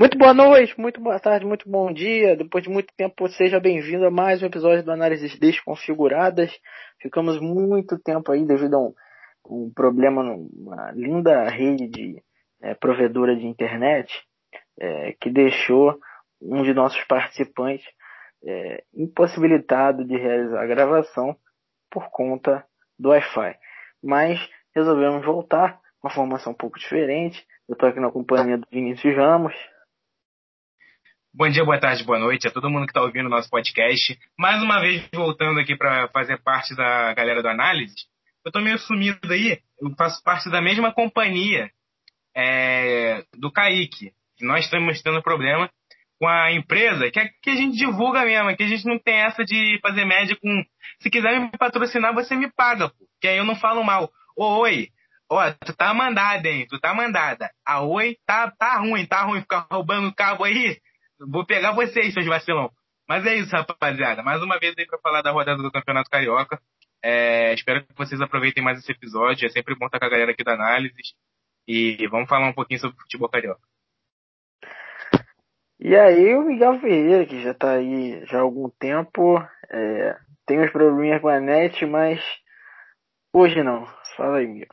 Muito boa noite, muito boa tarde, muito bom dia. Depois de muito tempo, seja bem-vindo a mais um episódio do Análises Desconfiguradas. Ficamos muito tempo aí devido a um, um problema numa linda rede de é, provedora de internet é, que deixou um de nossos participantes é, impossibilitado de realizar a gravação por conta do Wi-Fi. Mas resolvemos voltar uma formação um pouco diferente. Eu estou aqui na companhia do Vinícius Ramos. Bom dia, boa tarde, boa noite a todo mundo que está ouvindo o nosso podcast. Mais uma vez voltando aqui para fazer parte da galera do Análise. Eu estou meio sumido aí, eu faço parte da mesma companhia é, do Kaique. Nós estamos tendo problema com a empresa que, é, que a gente divulga mesmo, que a gente não tem essa de fazer média com. Se quiser me patrocinar, você me paga, pô. Que aí eu não falo mal. Ô, oi, ó, tu tá mandada, hein? Tu tá mandada. A oi tá, tá ruim, tá ruim ficar roubando cabo aí. Vou pegar vocês, seus vacilão. Mas é isso, rapaziada. Mais uma vez aí pra falar da rodada do Campeonato Carioca. É, espero que vocês aproveitem mais esse episódio. É sempre bom estar com a galera aqui da análise. E vamos falar um pouquinho sobre futebol carioca. E aí o Miguel Ferreira, que já tá aí já há algum tempo, é, tem uns probleminhas com a net, mas hoje não. Fala aí, Miguel.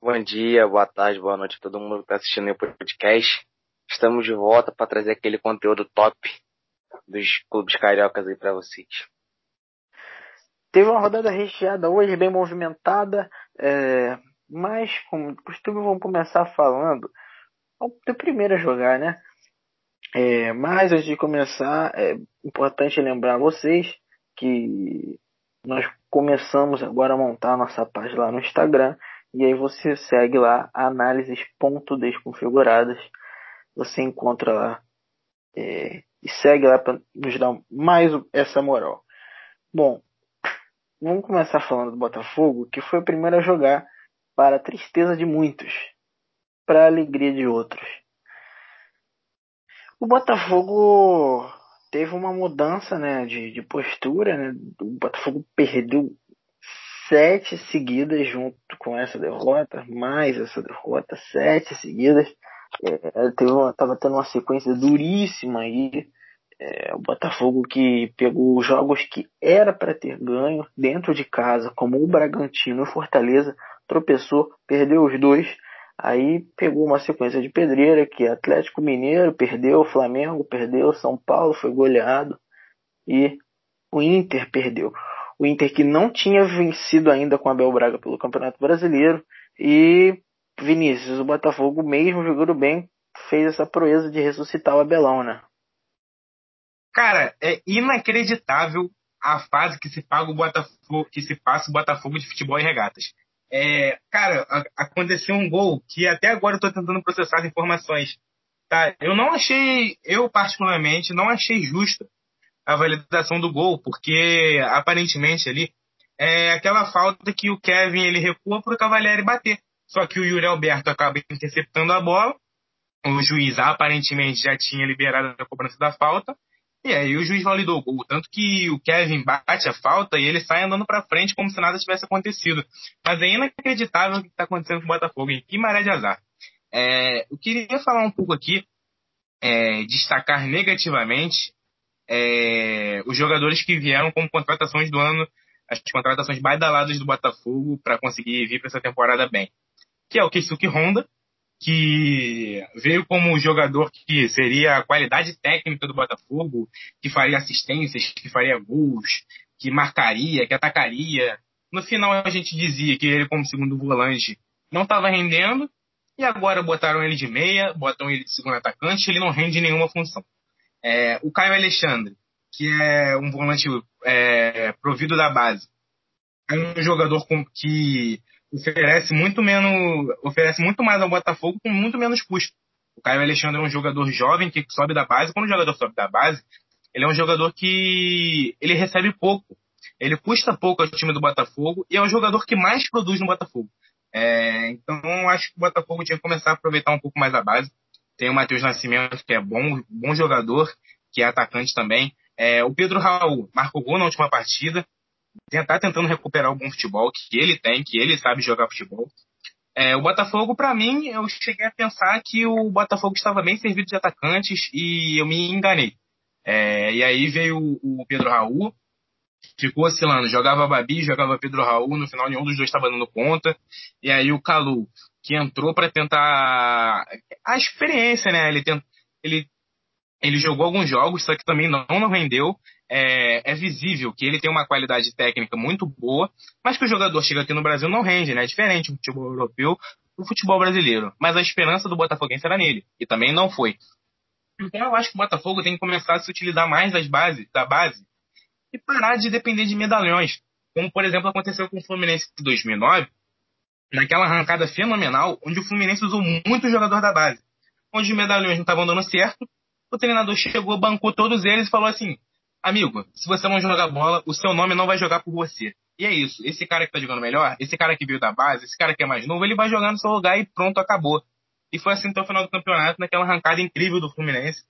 Bom dia, boa tarde, boa noite a todo mundo que está assistindo o podcast. Estamos de volta para trazer aquele conteúdo top dos clubes cariocas aí para vocês. Teve uma rodada recheada hoje, bem movimentada, é, mas como costume vamos começar falando do primeiro a jogar, né? É, mas antes de começar, é importante lembrar a vocês que nós começamos agora a montar a nossa página lá no Instagram e aí você segue lá análises.desconfiguradas você encontra lá é, e segue lá para nos dar mais essa moral. Bom, vamos começar falando do Botafogo, que foi o primeiro a jogar para a tristeza de muitos, para a alegria de outros. O Botafogo teve uma mudança né, de, de postura, né? o Botafogo perdeu sete seguidas junto com essa derrota, mais essa derrota, sete seguidas. É, teve uma, tava tendo uma sequência duríssima aí. É, o Botafogo que pegou jogos que era para ter ganho dentro de casa, como o Bragantino e o Fortaleza, tropeçou, perdeu os dois. Aí pegou uma sequência de pedreira que Atlético Mineiro perdeu, Flamengo perdeu, São Paulo foi goleado e o Inter perdeu. O Inter que não tinha vencido ainda com a Bel Braga pelo Campeonato Brasileiro e Vinícius, o Botafogo, mesmo jogando bem, fez essa proeza de ressuscitar o Abelão, né? Cara, é inacreditável a fase que se paga o Botafogo, que se passa o Botafogo de futebol e regatas. É, cara, aconteceu um gol que até agora eu tô tentando processar as informações. Tá? Eu não achei, eu particularmente, não achei justa a validação do gol, porque aparentemente ali é aquela falta que o Kevin ele recua pro Cavalieri bater. Só que o Yuri Alberto acaba interceptando a bola. O juiz aparentemente já tinha liberado a cobrança da falta. E aí o juiz validou o gol. Tanto que o Kevin bate a falta e ele sai andando para frente como se nada tivesse acontecido. Mas é inacreditável o que está acontecendo com o Botafogo. Que maré de azar. É, eu queria falar um pouco aqui, é, destacar negativamente é, os jogadores que vieram como contratações do ano, as contratações badaladas do Botafogo para conseguir vir para essa temporada bem que é o Keisuke Honda, que veio como jogador que seria a qualidade técnica do Botafogo, que faria assistências, que faria gols, que marcaria, que atacaria. No final a gente dizia que ele como segundo volante não estava rendendo, e agora botaram ele de meia, botam ele de segundo atacante, ele não rende nenhuma função. É, o Caio Alexandre, que é um volante é, provido da base, é um jogador com, que oferece muito menos, oferece muito mais ao Botafogo com muito menos custo. O Caio Alexandre é um jogador jovem que sobe da base. Quando o jogador sobe da base, ele é um jogador que ele recebe pouco. Ele custa pouco ao time do Botafogo e é o jogador que mais produz no Botafogo. É, então acho que o Botafogo tinha que começar a aproveitar um pouco mais a base. Tem o Matheus Nascimento, que é bom, bom jogador, que é atacante também. É, o Pedro Raul marcou gol na última partida, tentar tentando recuperar algum futebol que ele tem, que ele sabe jogar futebol. É, o Botafogo, para mim, eu cheguei a pensar que o Botafogo estava bem servido de atacantes e eu me enganei. É, e aí veio o, o Pedro Raul, ficou oscilando, jogava Babi, jogava Pedro Raul, no final nenhum dos dois estava dando conta. E aí o Calu, que entrou para tentar a experiência, né? Ele, tent, ele, ele jogou alguns jogos, só que também não, não rendeu. É, é, visível que ele tem uma qualidade técnica muito boa, mas que o jogador chega aqui no Brasil não rende, né? É diferente do futebol europeu do futebol brasileiro. Mas a esperança do Botafoguense era nele, e também não foi. Então eu acho que o Botafogo tem que começar a se utilizar mais das bases, da base e parar de depender de medalhões. Como, por exemplo, aconteceu com o Fluminense em 2009, naquela arrancada fenomenal, onde o Fluminense usou muito jogador da base. Onde os medalhões não estavam dando certo, o treinador chegou, bancou todos eles e falou assim: amigo, se você não jogar bola, o seu nome não vai jogar por você. E é isso. Esse cara que tá jogando melhor, esse cara que veio da base, esse cara que é mais novo, ele vai jogar no seu lugar e pronto, acabou. E foi assim até o final do campeonato, naquela arrancada incrível do Fluminense,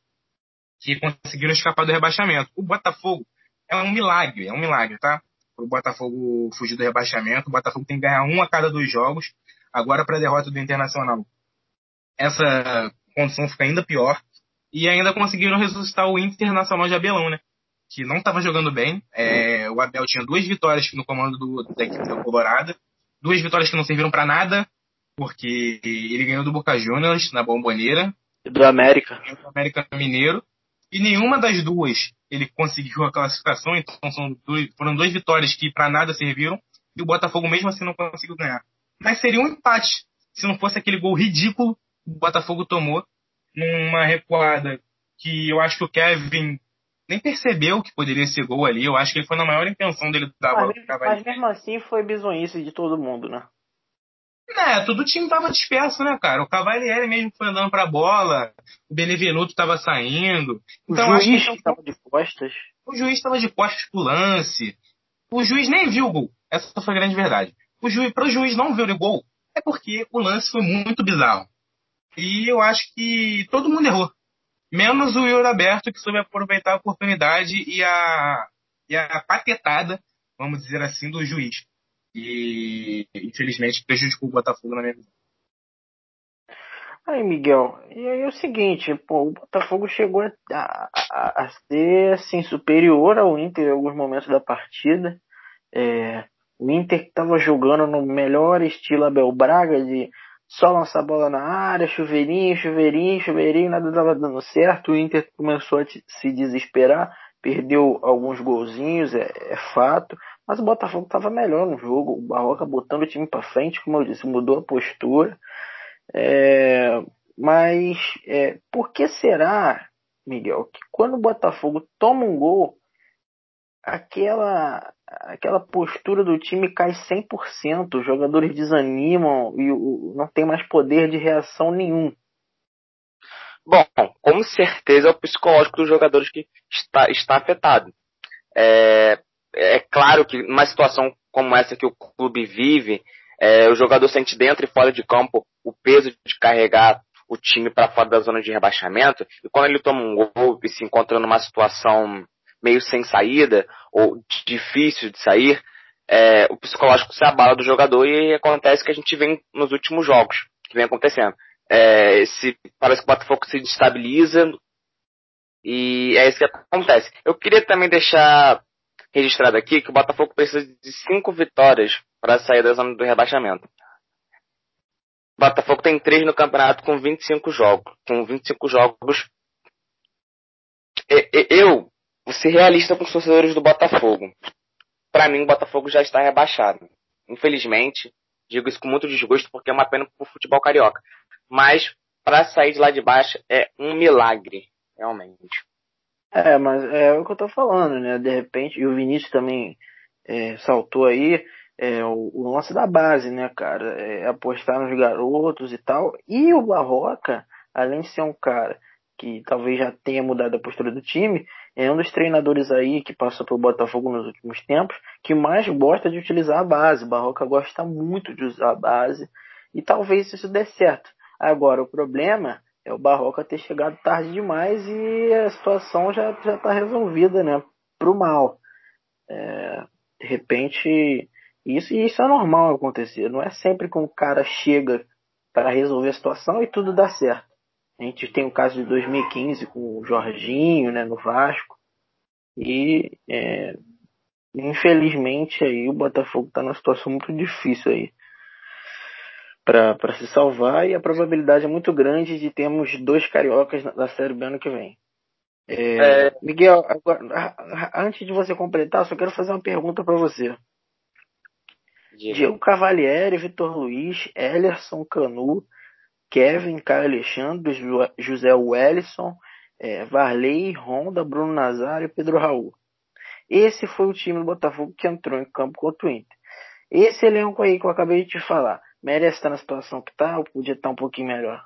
que conseguiram escapar do rebaixamento. O Botafogo é um milagre, é um milagre, tá? O Botafogo fugir do rebaixamento, o Botafogo tem que ganhar um a cada dois jogos. Agora, para a derrota do Internacional, essa condição fica ainda pior. E ainda conseguiram ressuscitar o Internacional de Abelão, né? que não estava jogando bem. É, o Abel tinha duas vitórias no comando do, da equipe do Colorado, duas vitórias que não serviram para nada, porque ele ganhou do Boca Juniors na Bomboneira. Do América. Do América Mineiro. E nenhuma das duas ele conseguiu a classificação, então são dois, foram duas vitórias que para nada serviram, e o Botafogo mesmo assim não conseguiu ganhar. Mas seria um empate, se não fosse aquele gol ridículo que o Botafogo tomou numa recuada que eu acho que o Kevin nem percebeu que poderia ser gol ali. Eu acho que ele foi na maior intenção dele dar mas, bola Mas mesmo assim foi bizonhice de todo mundo, né? É, todo o time tava disperso, né, cara? O Cavalieri mesmo foi andando pra bola, o Benevenuto tava saindo. Então, o juiz acho que tava de costas. O juiz tava de costas pro lance. O juiz nem viu o gol. Essa foi a grande verdade. O juiz, pro juiz não ver o gol, é porque o lance foi muito bizarro. E eu acho que todo mundo errou. Menos o Yuri que soube aproveitar a oportunidade e a, e a patetada, vamos dizer assim, do juiz. E, infelizmente, prejudicou o Botafogo na minha visão. Aí, Miguel, e aí é o seguinte, pô, o Botafogo chegou a, a, a ser assim, superior ao Inter em alguns momentos da partida. É, o Inter estava jogando no melhor estilo Abel Braga, de só lançar bola na área, chuveirinho, chuveirinho, chuveirinho, nada estava dando certo. O Inter começou a se desesperar, perdeu alguns golzinhos, é, é fato, mas o Botafogo estava melhor no jogo. O Barroca botando o time para frente, como eu disse, mudou a postura. É, mas é, por que será, Miguel, que quando o Botafogo toma um gol, aquela aquela postura do time cai 100%, os jogadores desanimam e não tem mais poder de reação nenhum. Bom, com certeza é o psicológico dos jogadores que está, está afetado. É, é claro que numa situação como essa que o clube vive, é, o jogador sente dentro e fora de campo o peso de carregar o time para fora da zona de rebaixamento, e quando ele toma um gol e se encontra numa situação meio sem saída ou difícil de sair, é, o psicológico se abala do jogador e acontece que a gente vem nos últimos jogos que vem acontecendo. É, esse, parece que o Botafogo se destabiliza e é isso que acontece. Eu queria também deixar registrado aqui que o Botafogo precisa de cinco vitórias para sair da zona do rebaixamento. O Botafogo tem três no campeonato com 25 jogos. Com 25 jogos. Eu Vou ser realista com os torcedores do Botafogo. Para mim, o Botafogo já está rebaixado. Infelizmente, digo isso com muito desgosto porque é uma pena pro futebol carioca. Mas para sair de lá de baixo é um milagre, realmente. É, mas é o que eu tô falando, né? De repente, e o Vinícius também é, saltou aí, é, o, o, lance da base, né, cara? É, apostar nos garotos e tal. E o Barroca, além de ser um cara que talvez já tenha mudado a postura do time, é um dos treinadores aí que passou pelo Botafogo nos últimos tempos que mais gosta de utilizar a base. O Barroca gosta muito de usar a base e talvez isso dê certo. Agora, o problema é o Barroca ter chegado tarde demais e a situação já está resolvida, né? Pro mal. É, de repente, Isso, isso é normal acontecer. Não é sempre que um cara chega para resolver a situação e tudo dá certo. A gente tem o caso de 2015 com o Jorginho, né, no Vasco. E é, infelizmente aí o Botafogo está numa situação muito difícil aí para se salvar e a probabilidade é muito grande de termos dois cariocas da Série B ano que vem. É, é... Miguel, agora, antes de você completar, só quero fazer uma pergunta para você. Diga. Diego Cavalieri, Vitor Luiz, Ellerson Canu, Kevin, Caio Alexandre, José Wellison, é, Varley, Honda, Bruno Nazário e Pedro Raul. Esse foi o time do Botafogo que entrou em campo contra o Inter. Esse elenco aí que eu acabei de te falar, merece estar na situação que tá ou podia estar um pouquinho melhor?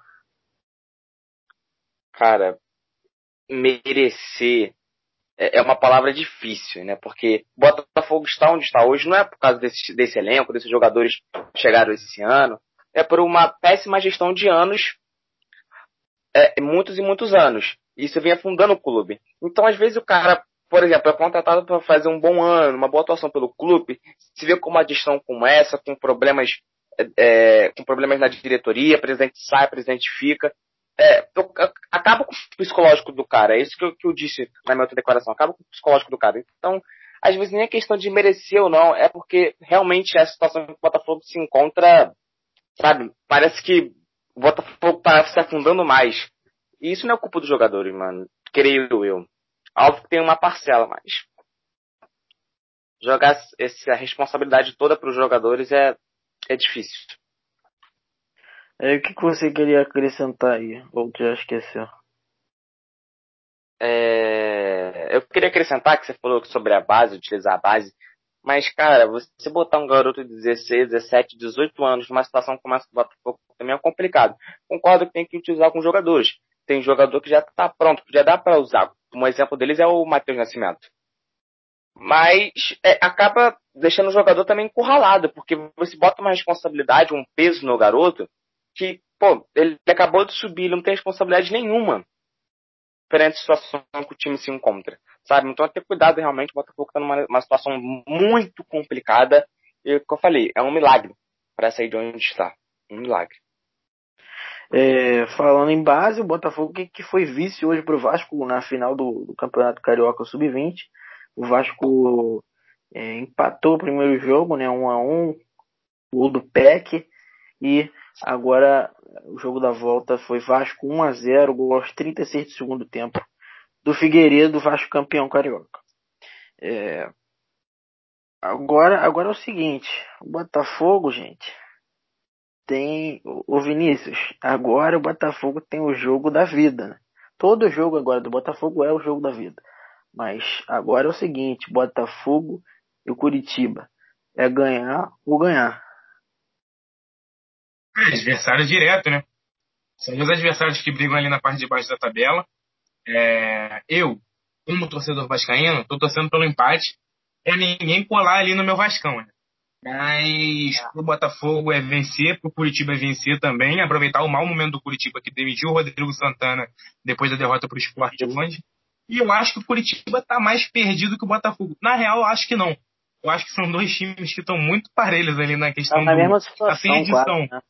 Cara, merecer é, é uma palavra difícil, né? Porque Botafogo está onde está hoje não é por causa desse, desse elenco, desses jogadores que chegaram esse ano, é por uma péssima gestão de anos, é, muitos e muitos anos. Isso vem afundando o clube. Então, às vezes, o cara, por exemplo, é contratado para fazer um bom ano, uma boa atuação pelo clube, se vê com uma gestão como essa, com problemas, é, com problemas na diretoria, presidente sai, presidente fica. É, acaba com o psicológico do cara. É isso que eu, que eu disse na minha outra declaração. Acaba com o psicológico do cara. Então, às vezes nem é questão de merecer ou não, é porque realmente é a situação que o Botafogo se encontra, sabe? Parece que o Botafogo tá se afundando mais. E isso não é culpa dos jogadores, mano. Creio eu. Óbvio que tem uma parcela, mas jogar essa responsabilidade toda para os jogadores é, é difícil. É, o que, que você queria acrescentar aí? Ou já esqueceu? É, eu queria acrescentar que você falou sobre a base, utilizar a base. Mas, cara, você botar um garoto de 16, 17, 18 anos numa situação como essa do Botafogo também é complicado. Concordo que tem que utilizar com jogadores tem jogador que já está pronto, que já dá para usar. Um exemplo deles é o Matheus Nascimento. Mas é, acaba deixando o jogador também encurralado, porque você bota uma responsabilidade, um peso no garoto, que, pô, ele acabou de subir, ele não tem responsabilidade nenhuma perante a situação que o time se encontra, sabe? Então, ter cuidado realmente, o Botafogo está numa situação muito complicada, e, como eu falei, é um milagre para sair de onde está. Um milagre. É, falando em base, o Botafogo que, que foi vice hoje para o Vasco na final do, do Campeonato Carioca Sub-20. O Vasco é, empatou o primeiro jogo, né, 1 a 1 gol do PEC. E agora o jogo da volta foi Vasco 1 a 0 gol aos 36 do segundo tempo do Figueiredo, Vasco campeão carioca. É, agora, agora é o seguinte, o Botafogo, gente, tem o Vinícius. Agora o Botafogo tem o jogo da vida. Né? Todo jogo agora do Botafogo é o jogo da vida. Mas agora é o seguinte: Botafogo e o Curitiba é ganhar ou ganhar. É, adversário direto, né? São dois adversários que brigam ali na parte de baixo da tabela. É, eu, como torcedor vascaíno, tô torcendo pelo empate. É ninguém colar ali no meu Vascão, né? Mas é. pro Botafogo é vencer, pro Curitiba é vencer também, aproveitar o mau momento do Curitiba que demitiu o Rodrigo Santana depois da derrota pro Sport hoje. E eu acho que o Curitiba tá mais perdido que o Botafogo. Na real, eu acho que não. Eu acho que são dois times que estão muito parelhos ali na questão tá na do, situação, da perdição. Claro, né?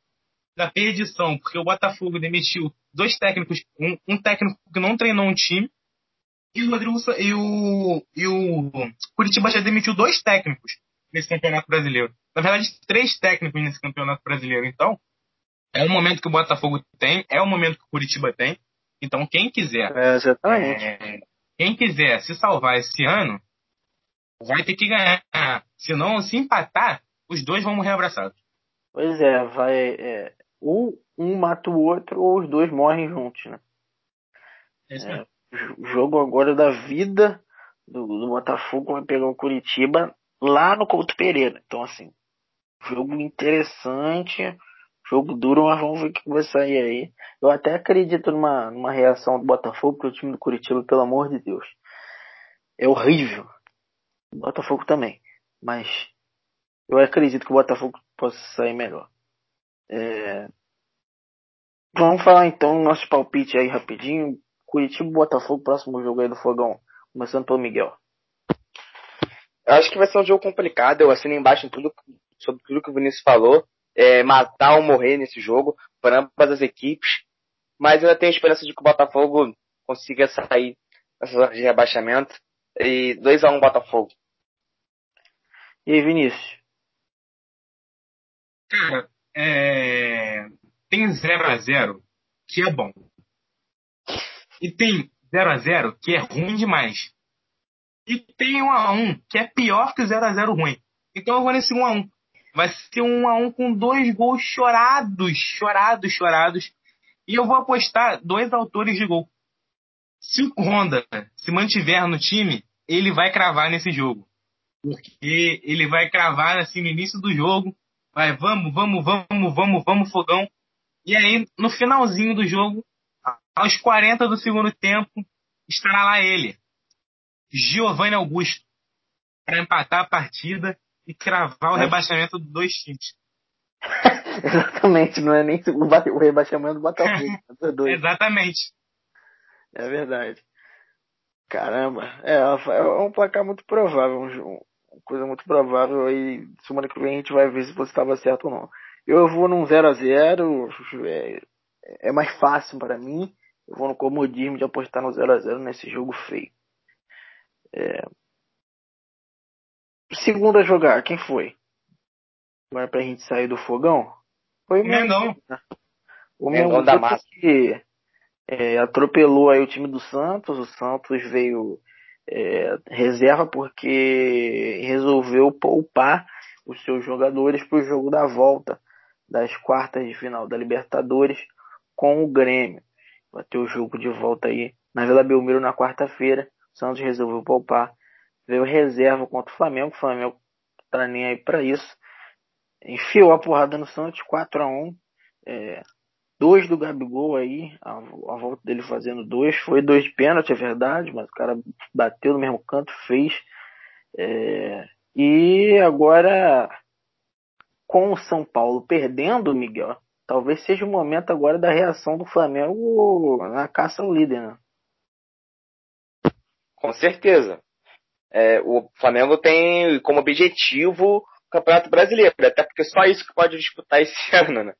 Da perdição, porque o Botafogo demitiu dois técnicos, um, um técnico que não treinou um time, e o Rodrigo e o, e o Curitiba já demitiu dois técnicos nesse campeonato brasileiro. Na verdade, três técnicos nesse campeonato brasileiro. Então, é o momento que o Botafogo tem, é o momento que o Curitiba tem. Então, quem quiser. É. É, quem quiser se salvar esse ano, vai ter que ganhar. Se não, se empatar, os dois vão morrer abraçados. Pois é, vai. É, um, um mata o outro ou os dois morrem juntos, né? É, jogo agora da vida do, do Botafogo vai pegar o Curitiba lá no Couto Pereira. Então, assim, jogo interessante, jogo duro, mas vamos ver o que vai sair aí. Eu até acredito numa, numa reação do Botafogo, porque o time do Curitiba, pelo amor de Deus, é horrível. O Botafogo também. Mas eu acredito que o Botafogo possa sair melhor. É... Vamos falar então nosso palpite aí rapidinho. Curitiba e Botafogo, próximo jogo aí do Fogão. Começando pelo Miguel. Eu acho que vai ser um jogo complicado. Eu assino embaixo em tudo, sobre tudo que o Vinícius falou. É, matar ou morrer nesse jogo para ambas as equipes. Mas eu tenho esperança de que o Botafogo consiga sair dessa zona de rebaixamento. E 2x1 um, Botafogo. E aí, Vinícius? Cara, é... tem 0x0 que é bom. E tem 0x0 que é ruim demais. E tem 1x1 que é pior que o 0x0 ruim. Então eu vou nesse 1x1. Vai ser um 1x1 com dois gols chorados, chorados, chorados. E eu vou apostar dois autores de gol. Se o Honda se mantiver no time, ele vai cravar nesse jogo. Porque ele vai cravar assim no início do jogo. Vai, vamos, vamos, vamos, vamos, vamos, fogão. E aí, no finalzinho do jogo, aos 40 do segundo tempo, estará lá ele, Giovanni Augusto, para empatar a partida e cravar o é. rebaixamento dos dois times. Exatamente, não é nem o rebaixamento do Botafogo. É Exatamente. É verdade. Caramba, é, é um placar muito provável, uma coisa muito provável aí. Semana que vem a gente vai ver se você estava certo ou não. Eu vou num 0 a 0 é, é mais fácil para mim. Eu vou no comodismo de apostar no 0 a 0 nesse jogo feio. É... Segundo a jogar, quem foi? Agora pra gente sair do fogão? Foi o Mengão. O Mengão da massa. Que, é, atropelou aí o time do Santos. O Santos veio é, reserva porque resolveu poupar os seus jogadores para o jogo da volta das quartas de final da Libertadores com o Grêmio. Vai ter o jogo de volta aí na Vila Belmiro na quarta-feira. Santos resolveu poupar. Veio reserva contra o Flamengo. O Flamengo tá nem aí para isso. Enfiou a porrada no Santos, 4 a 1 é, Dois do Gabigol aí, a, a, volta dele fazendo dois. Foi dois de pênalti, é verdade, mas o cara bateu no mesmo canto, fez. É, e agora, com o São Paulo perdendo, Miguel, talvez seja o momento agora da reação do Flamengo na caça ao líder, né? Com certeza. É, o Flamengo tem como objetivo o Campeonato Brasileiro, até porque só isso que pode disputar esse ano, né?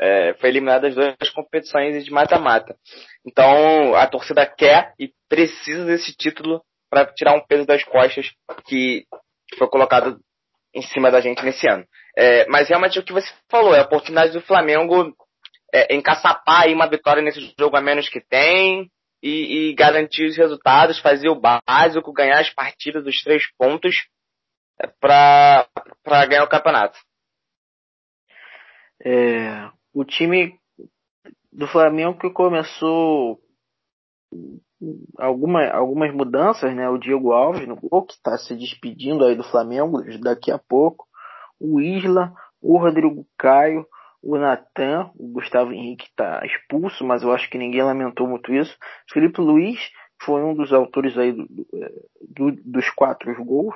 É, foi eliminado das duas competições de mata-mata. Então a torcida quer e precisa desse título para tirar um peso das costas que foi colocado em cima da gente nesse ano. É, mas realmente o que você falou, é a oportunidade do Flamengo é, encaçapar aí uma vitória nesse jogo a menos que tem e, e garantir os resultados, fazer o básico, ganhar as partidas dos três pontos é, para ganhar o campeonato. É, o time do Flamengo que começou alguma, algumas mudanças, né? O Diego Alves no gol, que está se despedindo aí do Flamengo daqui a pouco. O Isla, o Rodrigo Caio, o Natan, o Gustavo Henrique está expulso, mas eu acho que ninguém lamentou muito isso. Felipe Luiz foi um dos autores aí do, do, dos quatro gols.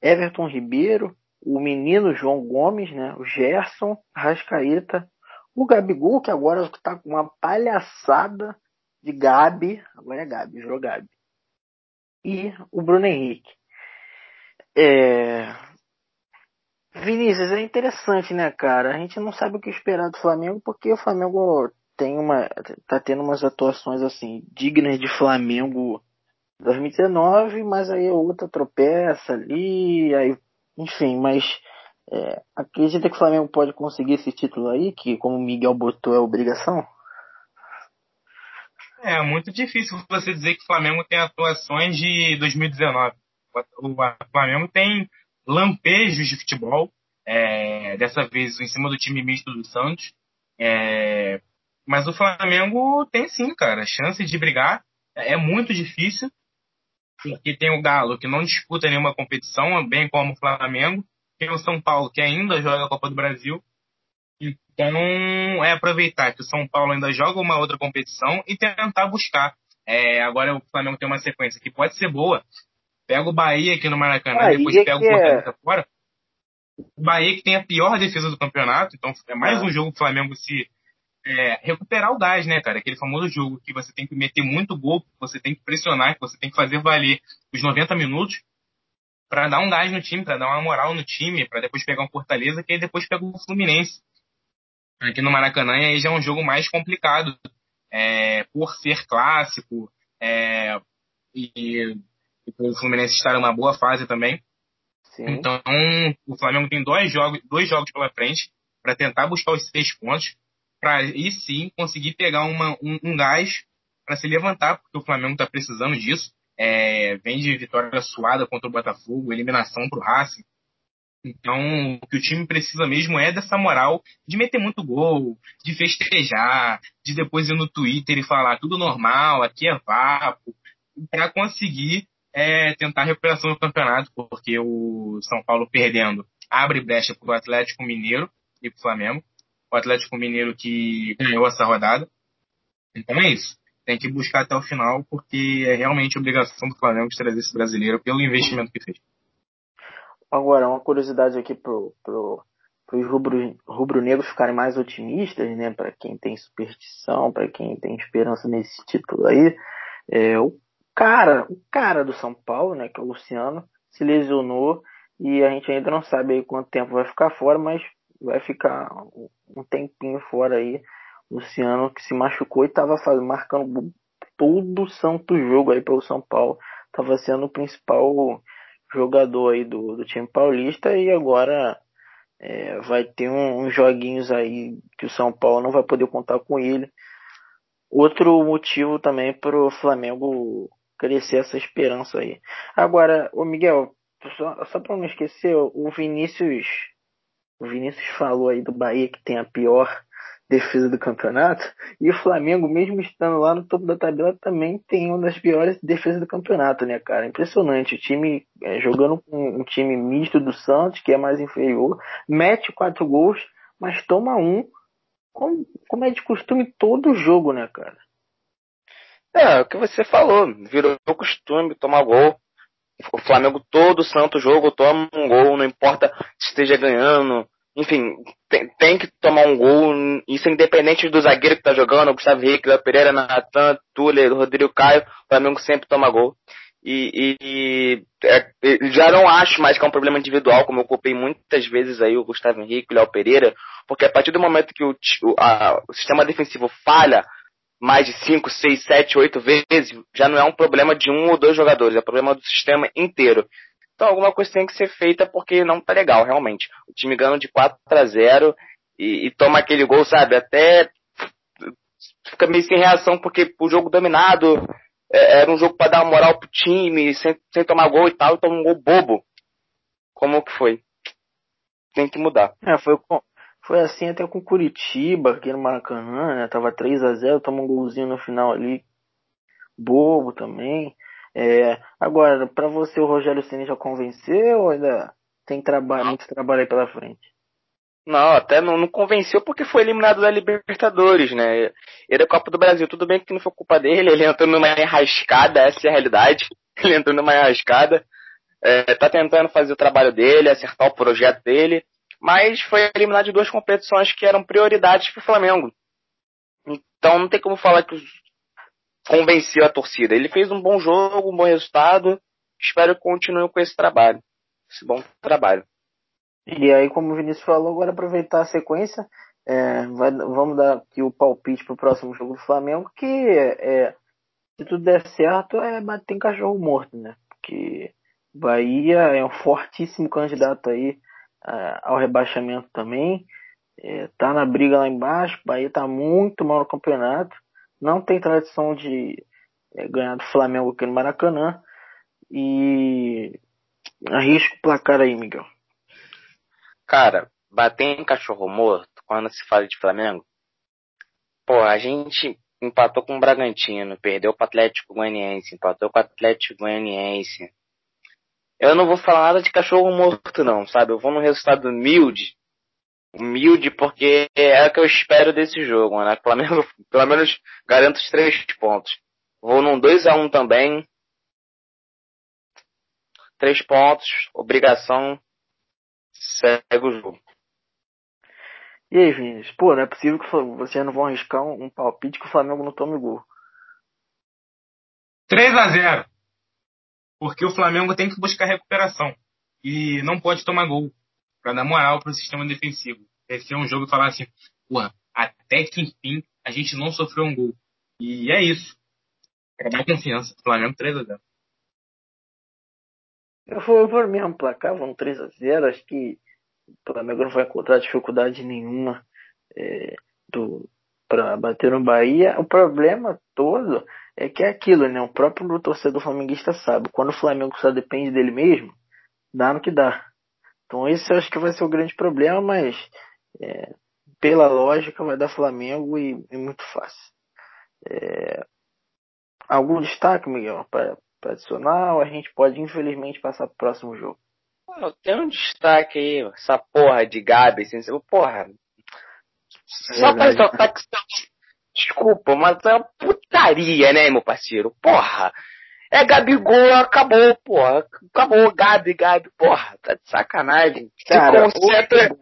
Everton Ribeiro, o menino João Gomes, né? O Gerson, Rascaeta, o Gabigol, que agora está com uma palhaçada de Gabi, agora é Gabi, virou Gabi. E o Bruno Henrique. É... Vinícius, é interessante, né, cara? A gente não sabe o que esperar do Flamengo porque o Flamengo tem uma. tá tendo umas atuações assim, dignas de Flamengo 2019, mas aí a outra tropeça ali, aí. Enfim, mas é, acredita que o Flamengo pode conseguir esse título aí, que como o Miguel botou é obrigação? É muito difícil você dizer que o Flamengo tem atuações de 2019. O Flamengo tem lampejos de futebol, é, dessa vez em cima do time misto do Santos. É, mas o Flamengo tem sim, cara, chance de brigar. É muito difícil, porque tem o Galo que não disputa nenhuma competição, bem como o Flamengo. Tem o São Paulo que ainda joga a Copa do Brasil. Então é aproveitar que o São Paulo ainda joga uma outra competição e tentar buscar. É, agora o Flamengo tem uma sequência que pode ser boa, Pega o Bahia aqui no Maracanã, depois pega o Fortaleza é... fora. O Bahia que tem a pior defesa do campeonato, então é mais é. um jogo o Flamengo se é, recuperar o gás, né, cara? Aquele famoso jogo que você tem que meter muito gol, que você tem que pressionar, que você tem que fazer valer os 90 minutos. Para dar um gás no time, para dar uma moral no time, para depois pegar um Fortaleza, que aí depois pega o Fluminense. Aqui no Maracanã, e aí já é um jogo mais complicado, é, por ser clássico, é, e, e o Fluminense estar em uma boa fase também. Sim. Então, o Flamengo tem dois jogos, dois jogos pela frente para tentar buscar os seis pontos, para aí sim conseguir pegar uma, um, um gás para se levantar, porque o Flamengo está precisando disso. É, vem de vitória suada contra o Botafogo, eliminação para o Racing. Então, o que o time precisa mesmo é dessa moral de meter muito gol, de festejar, de depois ir no Twitter e falar tudo normal, aqui é vapo, para conseguir é, tentar a recuperação do campeonato, porque o São Paulo perdendo abre brecha para o Atlético Mineiro e para o Flamengo. O Atlético Mineiro que ganhou essa rodada. Então é isso. Tem que buscar até o final, porque é realmente obrigação do Flamengo de trazer esse brasileiro pelo investimento que fez. Agora, uma curiosidade aqui pro, pro, os rubro, rubro-negros ficarem mais otimistas, né? Para quem tem superstição, para quem tem esperança nesse título aí, é, o cara, o cara do São Paulo, né, que é o Luciano, se lesionou e a gente ainda não sabe aí quanto tempo vai ficar fora, mas vai ficar um tempinho fora aí. Luciano que se machucou e estava marcando todo o santo jogo aí pelo São Paulo, estava sendo o principal jogador aí do, do time paulista e agora é, vai ter um, uns joguinhos aí que o São Paulo não vai poder contar com ele. Outro motivo também para o Flamengo crescer essa esperança aí. Agora, o Miguel, só, só para não esquecer, o Vinícius, o Vinícius falou aí do Bahia que tem a pior defesa do campeonato, e o Flamengo, mesmo estando lá no topo da tabela, também tem uma das piores defesas do campeonato, né, cara? Impressionante. O time é, jogando com um time misto do Santos, que é mais inferior, mete quatro gols, mas toma um, como, como é de costume todo jogo, né, cara? É, o que você falou, virou costume tomar gol. O Flamengo todo santo jogo toma um gol, não importa se esteja ganhando. Enfim, tem, tem que tomar um gol, isso independente do zagueiro que tá jogando, Gustavo Henrique, Léo Pereira, Natan, Tuller, Rodrigo Caio, o Flamengo sempre toma gol. E, e é, já não acho mais que é um problema individual, como eu culpei muitas vezes aí o Gustavo Henrique, o Léo Pereira, porque a partir do momento que o, a, o sistema defensivo falha, mais de 5, 6, 7, 8 vezes, já não é um problema de um ou dois jogadores, é um problema do sistema inteiro. Então alguma coisa tem que ser feita porque não tá legal, realmente. O time ganha de 4 a 0 e, e toma aquele gol, sabe? Até fica meio sem reação porque o jogo dominado é, era um jogo para dar uma moral pro time, sem, sem tomar gol e tal, e toma um gol bobo. Como que foi? Tem que mudar. É, foi, foi assim até com Curitiba, aqui no Maracanã, né? Tava 3 a 0 toma um golzinho no final ali. Bobo também. É, agora, para você o Rogério Ceni já convenceu ou ainda tem trabalho, muito trabalho aí pela frente? Não, até não, não, convenceu porque foi eliminado da Libertadores, né? Ele é Copa do Brasil, tudo bem que não foi culpa dele, ele entrou numa enrascada, essa é a realidade. Ele entrou numa enrascada, é, tá tentando fazer o trabalho dele, acertar o projeto dele mas foi eliminado de duas competições que eram prioridades para o Flamengo. Então não tem como falar que convenceu a torcida. Ele fez um bom jogo, um bom resultado. Espero que continue com esse trabalho, esse bom trabalho. E aí, como o Vinícius falou, agora aproveitar a sequência, é, vai, vamos dar aqui o palpite para o próximo jogo do Flamengo, que é, se tudo der certo, é bater em cachorro morto, né? Porque Bahia é um fortíssimo candidato aí ao rebaixamento também. É, tá na briga lá embaixo. Bahia tá muito mal no campeonato. Não tem tradição de é, ganhar do Flamengo aqui no Maracanã. E arrisco o placar aí, Miguel. Cara, bater em cachorro morto quando se fala de Flamengo. Pô, a gente empatou com o Bragantino, perdeu para o Atlético Goianiense, empatou com o Atlético Goianiense, eu não vou falar nada de cachorro morto, não, sabe? Eu vou num resultado humilde. Humilde porque é o que eu espero desse jogo, né? Flamengo, pelo menos, garanto os três pontos. Vou num 2 a 1 um também. Três pontos, obrigação, segue o jogo. E aí, Vinícius? Pô, não é possível que vocês não vão arriscar um, palpite que o Flamengo não tome gol. 3 a 0 Porque o Flamengo tem que buscar recuperação. E não pode tomar gol. Pra dar moral pro sistema defensivo. Esse é um jogo e falar assim, porra, até que enfim a gente não sofreu um gol. E é isso. Pra dar confiança. Flamengo 3x0. Eu vou, ver mesmo placar, vamos 3x0. Acho que o Flamengo não vai encontrar dificuldade nenhuma é, para bater no Bahia. O problema todo é que é aquilo, né? O próprio torcedor flamenguista sabe. Quando o Flamengo só depende dele mesmo, dá no que dá. Então esse eu acho que vai ser o grande problema, mas é, pela lógica vai dar Flamengo e, e muito fácil. É, algum destaque, Miguel, para adicionar ou a gente pode infelizmente passar para o próximo jogo? Tem um destaque aí, essa porra de Gabi, assim, porra, só pra soltar que Desculpa, mas é uma putaria, né, meu parceiro? Porra! É Gabigol, acabou, porra. Acabou, Gabi, Gabi, porra. Tá de sacanagem. Cara, concentra...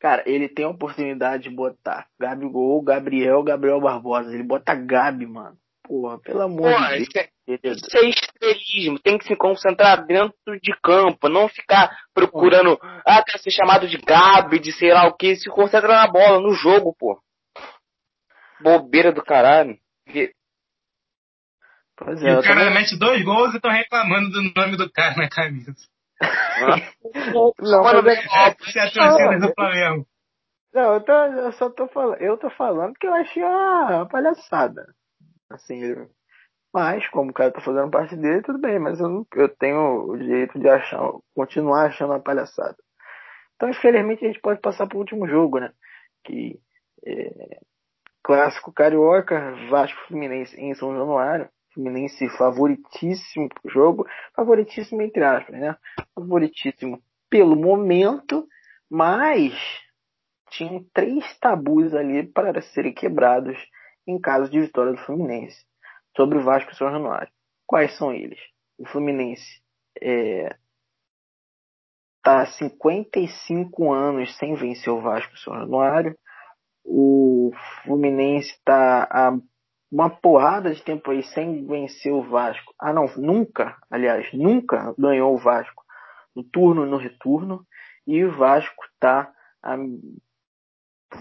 cara, ele tem a oportunidade de botar Gabigol, Gabriel, Gabriel Barbosa. Ele bota Gabi, mano. Porra, pelo amor porra, de Deus. Isso é estrelismo, tem que se concentrar dentro de campo, não ficar procurando, ah, quer ser chamado de Gabi, de sei lá o que, se concentra na bola, no jogo, pô. Bobeira do caralho. Pois é, e o cara também... mete dois gols e estão reclamando do nome do cara na camisa. não, não, é, a torcida do Flamengo. Não, eu, tô, eu só tô falando, eu tô falando que eu achei uma palhaçada. Assim, mas, como o cara tá fazendo parte dele, tudo bem, mas eu, não, eu tenho o direito de achar, continuar achando uma palhaçada. Então, infelizmente, a gente pode passar pro último jogo, né? Que é, clássico carioca, Vasco Fluminense em São Januário. Fluminense favoritíssimo pro jogo, favoritíssimo entre aspas, né? Favoritíssimo pelo momento, mas tinham três tabus ali para serem quebrados em caso de vitória do Fluminense sobre o Vasco e São Januário. Quais são eles? O Fluminense está é, há 55 anos sem vencer o Vasco e São Januário. O Fluminense está há uma porrada de tempo aí sem vencer o Vasco. Ah, não, nunca, aliás, nunca ganhou o Vasco no turno e no retorno. E o Vasco está há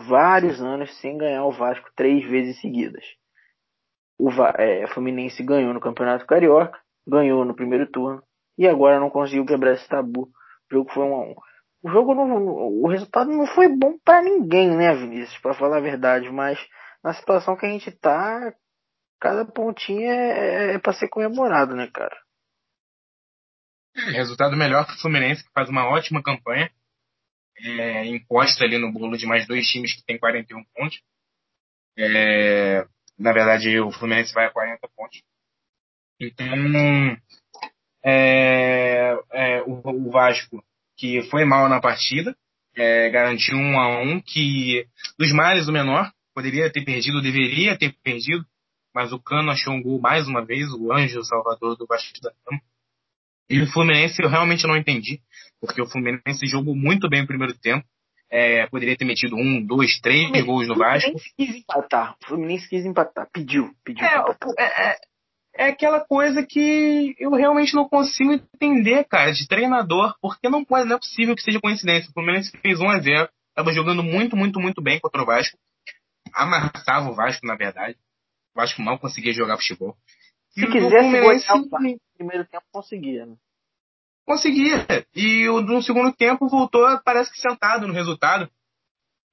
vários anos sem ganhar o Vasco três vezes seguidas o é, Fluminense ganhou no Campeonato Carioca, ganhou no primeiro turno e agora não conseguiu quebrar esse tabu. O jogo foi um a um. O jogo não, o resultado não foi bom para ninguém, né, Vinícius, para falar a verdade, mas na situação que a gente tá, cada pontinho é, é, é para ser comemorado, né, cara? É, resultado melhor que o Fluminense, que faz uma ótima campanha. É, encosta ali no bolo de mais dois times que tem 41 pontos. É, na verdade, o Fluminense vai a 40 pontos. Então, é, é, o, o, Vasco, que foi mal na partida, é, garantiu um a um, que dos males o menor, poderia ter perdido, deveria ter perdido, mas o Cano achou um gol mais uma vez, o Anjo Salvador do Vasco da Gama. E o Fluminense eu realmente não entendi, porque o Fluminense jogou muito bem o primeiro tempo, é, poderia ter metido um, dois, três Mas, gols no Vasco. O Fluminense quis empatar. O Fluminense quis empatar. Pediu, pediu. É, é, é, é, aquela coisa que eu realmente não consigo entender, cara, de treinador, porque não, pode, não é possível que seja coincidência. O Fluminense fez 1 a 0 estava jogando muito, muito, muito bem contra o Vasco. Amassava o Vasco, na verdade. O Vasco mal conseguia jogar futebol. Se e quisesse Fluminense... no primeiro tempo, conseguia, né? Conseguia. E no segundo tempo voltou, parece que sentado no resultado.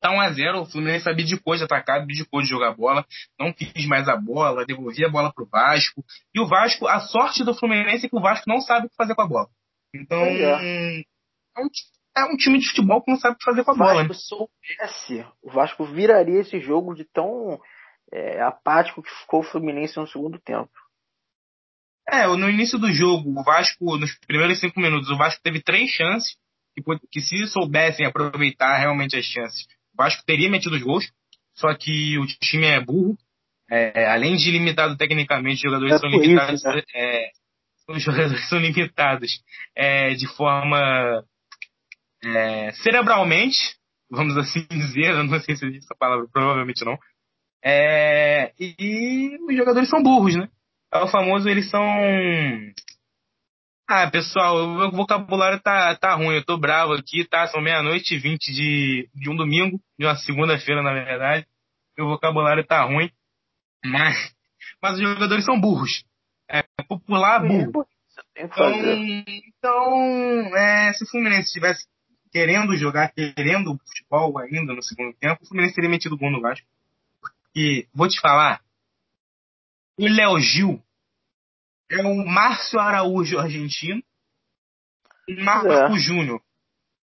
Tá 1x0, o Fluminense abdicou de atacar, abdicou de jogar bola, não quis mais a bola, devolvia a bola pro Vasco. E o Vasco, a sorte do Fluminense é que o Vasco não sabe o que fazer com a bola. Então, é. É, um, é um, time de futebol que não sabe o que fazer com a bola. Né? Soubesse, o Vasco viraria esse jogo de tão é, apático que ficou o Fluminense no segundo tempo. É, no início do jogo, o Vasco, nos primeiros cinco minutos, o Vasco teve três chances, que, que se soubessem aproveitar realmente as chances, o Vasco teria metido os gols, só que o time é burro, é, além de limitado tecnicamente, os jogadores é são limitados, isso, né? é, os jogadores são limitados é, de forma é, cerebralmente, vamos assim dizer, eu não sei se existe essa palavra, provavelmente não, é, e os jogadores são burros, né? é o famoso, eles são. Ah, pessoal, o meu vocabulário tá, tá ruim. Eu tô bravo aqui, tá? São meia-noite e vinte de, de um domingo, de uma segunda-feira, na verdade. Meu vocabulário tá ruim. Mas, mas os jogadores são burros. É popular burro. Então, então é, se o Fluminense estivesse querendo jogar, querendo futebol ainda no segundo tempo, o Fluminense teria metido gol no Vasco. E vou te falar, o Léo Gil é o Márcio Araújo argentino e Marco é. Júnior.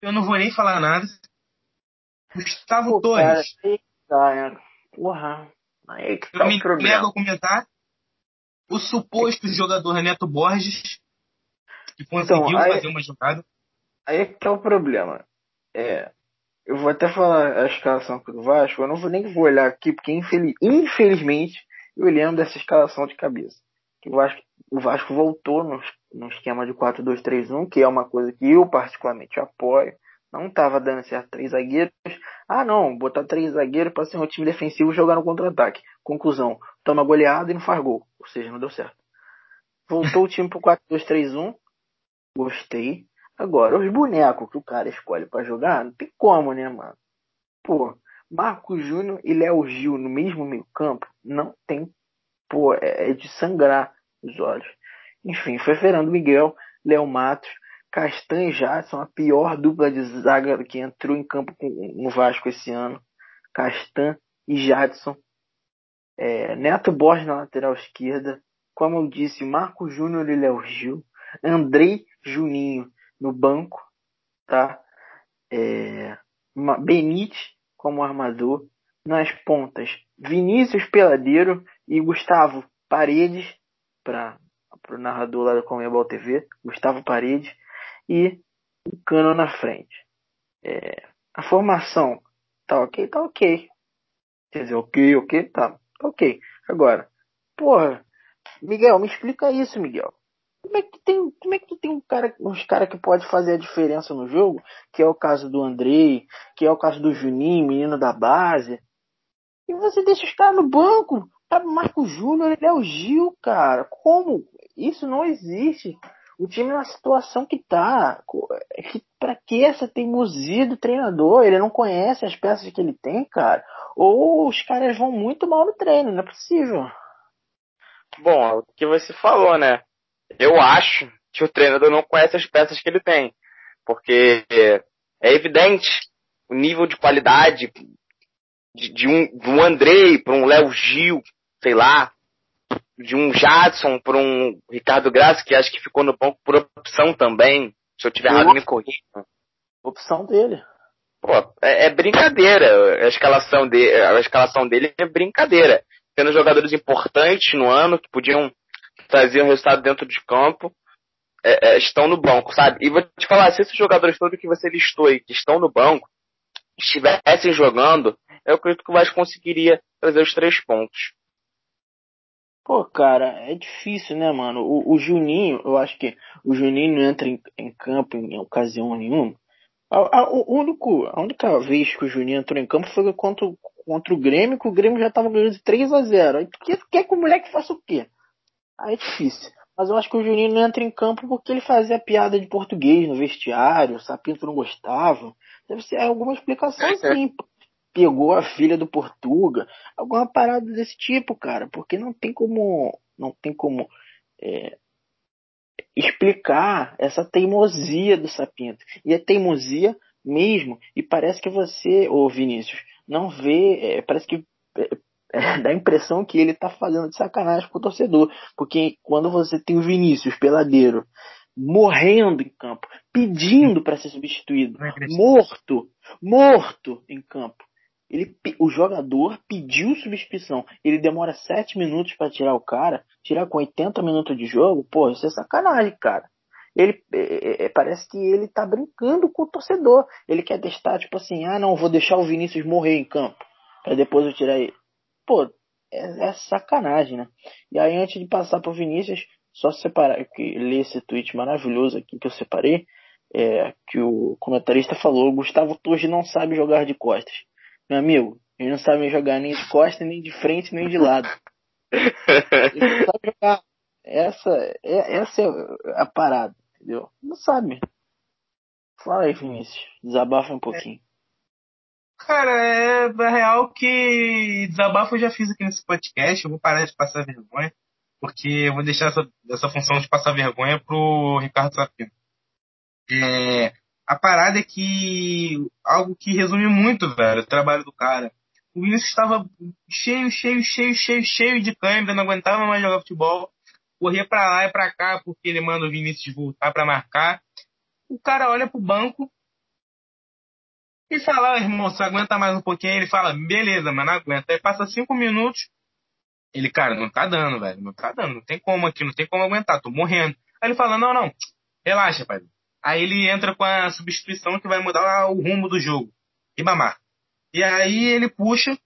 Eu não vou nem falar nada. Gustavo Pô, Torres. Cara, Porra. Aí que tá eu me problema. a comentar. O suposto jogador Neto Borges, que conseguiu então, aí, fazer uma jogada. Aí é que é o problema. É, eu vou até falar a escalação do Vasco, eu não vou nem vou olhar aqui, porque infeliz, infelizmente eu lembro dessa escalação de cabeça. O Vasco, o Vasco voltou no, no esquema de 4-2-3-1, que é uma coisa que eu particularmente apoio. Não estava dando certo três zagueiros. Ah, não, botar três zagueiros para ser um time defensivo jogar no contra-ataque. Conclusão, toma goleada e não faz gol. Ou seja, não deu certo. Voltou o time pro 4-2-3-1. Gostei. Agora, os bonecos que o cara escolhe para jogar, não tem como, né, mano? Pô, Marco Júnior e Léo Gil no mesmo meio campo, não tem. Pô, é, é de sangrar os olhos. Enfim, foi Fernando Miguel, Léo Matos, Castan e Jadson, a pior dupla de zaga que entrou em campo no Vasco esse ano. Castan e Jadson. É, Neto Borges na lateral esquerda. Como eu disse, Marco Júnior e Léo Gil. Andrei Juninho no banco, tá? É, Benite como armador, nas pontas Vinícius Peladeiro e Gustavo Paredes, para o narrador lá da Comebol TV, Gustavo Paredes, e o Cano na frente. É, a formação tá ok, tá ok. Quer dizer, ok, ok, tá, tá ok. Agora, porra, Miguel, me explica isso, Miguel. Como é que tem, como é que tu tem um cara, uns caras que pode fazer a diferença no jogo, que é o caso do Andrei, que é o caso do Juninho, menino da base, e você deixa os caras no banco, tá Marco Júnior, ele é o Gil, cara. Como? Isso não existe. O time na situação que tá, que, pra que essa teimosia do treinador? Ele não conhece as peças que ele tem, cara. Ou os caras vão muito mal no treino, não é possível. Bom, é o que você falou, né? Eu acho que o treinador não conhece as peças que ele tem. Porque é evidente o nível de qualidade de, de um, de um Andrei para um Léo Gil, sei lá, de um Jadson para um Ricardo Graça, que acho que ficou no banco por opção também. Se eu tiver errado, me corrija. Opção dele. Pô, é, é, brincadeira. A escalação, de, a escalação dele é brincadeira. Tendo jogadores importantes no ano que podiam traziam resultado dentro de campo, é, é, estão no banco, sabe? E vou te falar, se esses jogadores todos que você listou aí, que estão no banco, estivessem jogando, eu acredito que o Vasco conseguiria trazer os três pontos. Pô, cara, é difícil, né, mano? O, o Juninho, eu acho que o Juninho não entra em, em campo em ocasião nenhuma. A, a, o único, a única vez que o Juninho entrou em campo foi contra, contra o Grêmio, que o Grêmio já tava ganhando de 3 a 0 Aí tu quer, quer que o moleque faça o quê? Aí é difícil. Mas eu acho que o Juninho não entra em campo porque ele fazia piada de português no vestiário, o Sapinto não gostava. Deve ser alguma explicação assim. Pegou a filha do Portuga, alguma parada desse tipo, cara, porque não tem como, não tem como é, explicar essa teimosia do Sapinto. E é teimosia mesmo. E parece que você, ô Vinícius, não vê, é, parece que é, é, dá a impressão que ele tá fazendo de sacanagem com o torcedor. Porque quando você tem o Vinícius Peladeiro morrendo em campo, pedindo para ser substituído, morto, morto em campo. Ele, o jogador pediu substituição. Ele demora 7 minutos para tirar o cara, tirar com 80 minutos de jogo, pô, isso é sacanagem, cara. Ele é, é, é, parece que ele tá brincando com o torcedor. Ele quer testar, tipo assim, ah não, vou deixar o Vinícius morrer em campo. para depois eu tirar ele pô, é, é, sacanagem, né? E aí, antes de passar pro Vinícius, só separar, que ler esse tweet maravilhoso aqui que eu separei, é, que o comentarista falou, Gustavo Torres não sabe jogar de costas. Meu amigo, ele não sabe jogar nem de costas, nem de frente, nem de lado. Não jogar. Essa, é, essa é a parada, entendeu? Não sabe. Fala aí, Vinícius. Desabafa um pouquinho. Cara, é, é real que desabafo eu já fiz aqui nesse podcast. Eu vou parar de passar vergonha, porque eu vou deixar essa, essa função de passar vergonha pro Ricardo Sapino. É, a parada é que algo que resume muito, velho, o trabalho do cara. O Vinícius estava cheio, cheio, cheio, cheio, cheio de câimbra, não aguentava mais jogar futebol. Corria para lá e para cá porque ele manda o Vinícius voltar para marcar. O cara olha pro banco, e fala, irmão, você aguenta mais um pouquinho? Ele fala, beleza, mas não aguenta. Aí passa cinco minutos. Ele, cara, não tá dando, velho. Não tá dando. Não tem como aqui, não tem como aguentar. Tô morrendo. Aí ele fala, não, não. Relaxa, pai. Aí ele entra com a substituição que vai mudar o rumo do jogo. Ribamar. E aí ele puxa.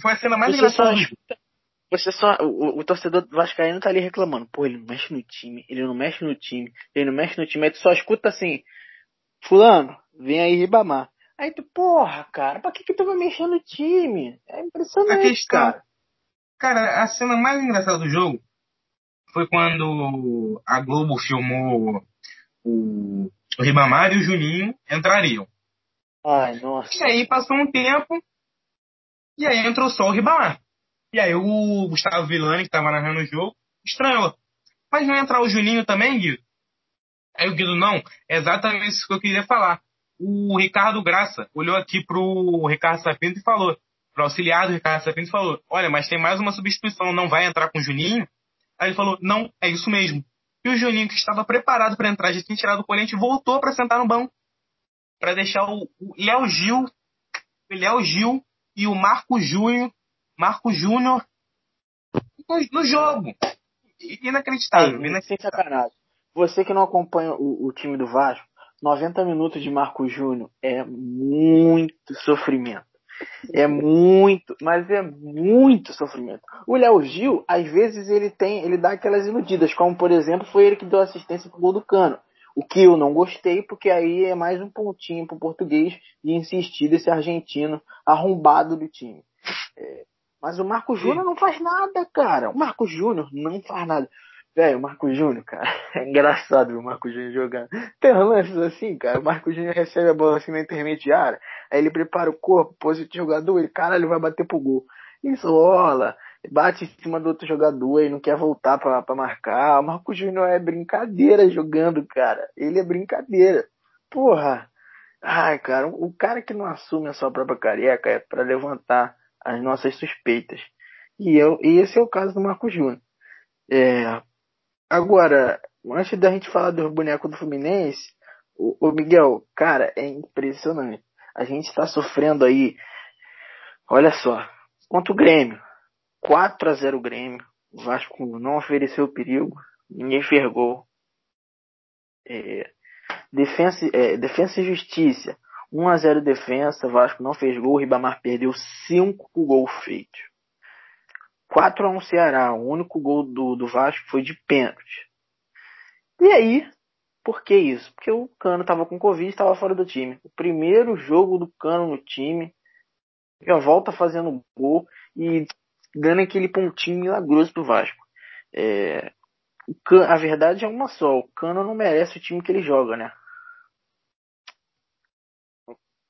Foi a cena mais Você engraçada. do escuta- Você só. O, o torcedor vascaíno tá ali reclamando. Pô, ele não mexe no time, ele não mexe no time, ele não mexe no time. Aí tu só escuta assim. Fulano, vem aí Ribamar. Aí tu, porra, cara, pra que que tu vai mexer no time? É impressionante, A questão- cara. Cara, a cena mais engraçada do jogo foi quando a Globo filmou o, o Ribamar e o Juninho entrariam. Ai, nossa. E aí passou um tempo, e aí entrou só o Ribamar. E aí o Gustavo Villani, que tava narrando o jogo, estranhou. Mas não entrar o Juninho também, Guido? Aí o Guido, não, é exatamente isso que eu queria falar. O Ricardo Graça olhou aqui pro Ricardo Sapinto e falou, pro auxiliar do Ricardo Sapinto falou, olha, mas tem mais uma substituição, não vai entrar com o Juninho? Aí ele falou, não, é isso mesmo. E o Juninho, que estava preparado para entrar, já tinha tirado o colete, voltou para sentar no banco. Para deixar o, Léo Gil, o Léo Gil e o Marco Júnior, Marco Júnior no, no jogo. Inacreditável, Aí, sem inacreditável. sacanagem. Você que não acompanha o, o time do Vasco, 90 minutos de Marco Júnior é muito sofrimento. É muito, mas é muito sofrimento. O Léo Gil, às vezes, ele tem, ele dá aquelas iludidas, como por exemplo, foi ele que deu assistência pro gol do Cano. O que eu não gostei, porque aí é mais um pontinho pro português de insistir desse argentino arrombado do time. É, mas o Marco Júnior não faz nada, cara. O Marco Júnior não faz nada. Velho, o Marco Júnior, cara, é engraçado ver o Marco Júnior jogando. Tem lances assim, cara. O Marco Júnior recebe a bola assim na intermediária, aí ele prepara o corpo, posiciona o jogador, ele, caralho, vai bater pro gol. Isso rola, bate em cima do outro jogador e não quer voltar pra, pra marcar. O Marco Júnior é brincadeira jogando, cara. Ele é brincadeira. Porra. Ai, cara, o cara que não assume a sua própria careca é pra levantar as nossas suspeitas. E, eu, e esse é o caso do Marco Júnior. É, agora, antes da gente falar dos bonecos do Fluminense, o, o Miguel, cara, é impressionante. A gente tá sofrendo aí, olha só, contra o Grêmio. 4 a 0 Grêmio. O Vasco não ofereceu perigo, ninguém fez gol. É, defensa, é, e Justiça. 1 a 0 defensa, Vasco não fez gol, Ribamar perdeu 5 gols feitos. 4 a 1 Ceará, o único gol do, do Vasco foi de pênalti. E aí, por que isso? Porque o Cano estava com Covid estava fora do time. O primeiro jogo do Cano no time, já volta fazendo gol e dando aquele pontinho milagroso pro Vasco. É, Cano, a verdade é uma só, o Cano não merece o time que ele joga, né?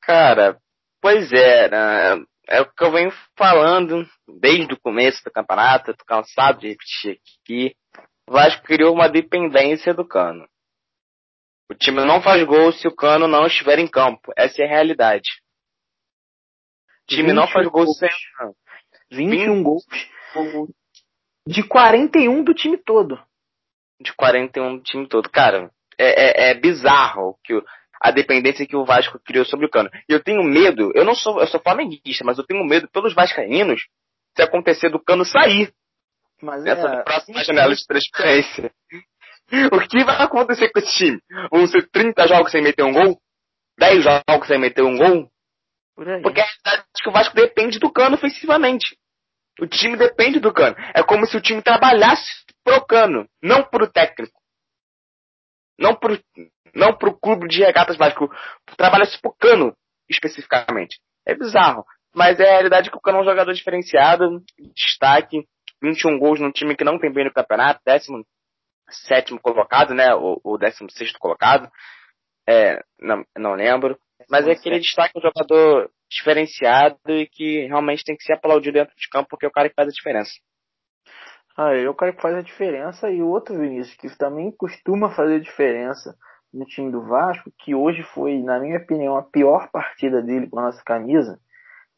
Cara, pois é, né? É o que eu venho falando desde o começo do campeonato, eu tô cansado de repetir aqui. O Vasco criou uma dependência do Cano. O time não faz gol se o Cano não estiver em campo. Essa é a realidade. O time não faz gol sem. 21 gols de 41 do time todo. De 41 do time todo. Cara, é, é, é bizarro que o, a dependência que o Vasco criou sobre o Cano. E eu tenho medo, eu não sou, eu sou flamenguista, mas eu tenho medo pelos vascaínos se acontecer do Cano sair Mas nessa é, próxima janela de transferência. O que vai acontecer com esse time? Vão ser 30 jogos sem meter um gol? 10 jogos sem meter um gol? por. Porque a realidade é que o Vasco depende do Cano ofensivamente. O time depende do Cano. É como se o time trabalhasse pro Cano, não pro técnico. Não pro, não pro clube de regatas Vasco. Trabalhasse pro Cano, especificamente. É bizarro. Mas é a realidade que o Cano é um jogador diferenciado, destaque, 21 gols num time que não tem bem no campeonato, décimo sétimo colocado, né? O, o décimo sexto colocado. É, não, não lembro. Mas é que ele destaca um jogador diferenciado e que realmente tem que ser aplaudido dentro de campo porque é o cara que faz a diferença. Ah, ele é o cara que faz a diferença e o outro Vinícius que também costuma fazer diferença no time do Vasco, que hoje foi, na minha opinião, a pior partida dele com a nossa camisa.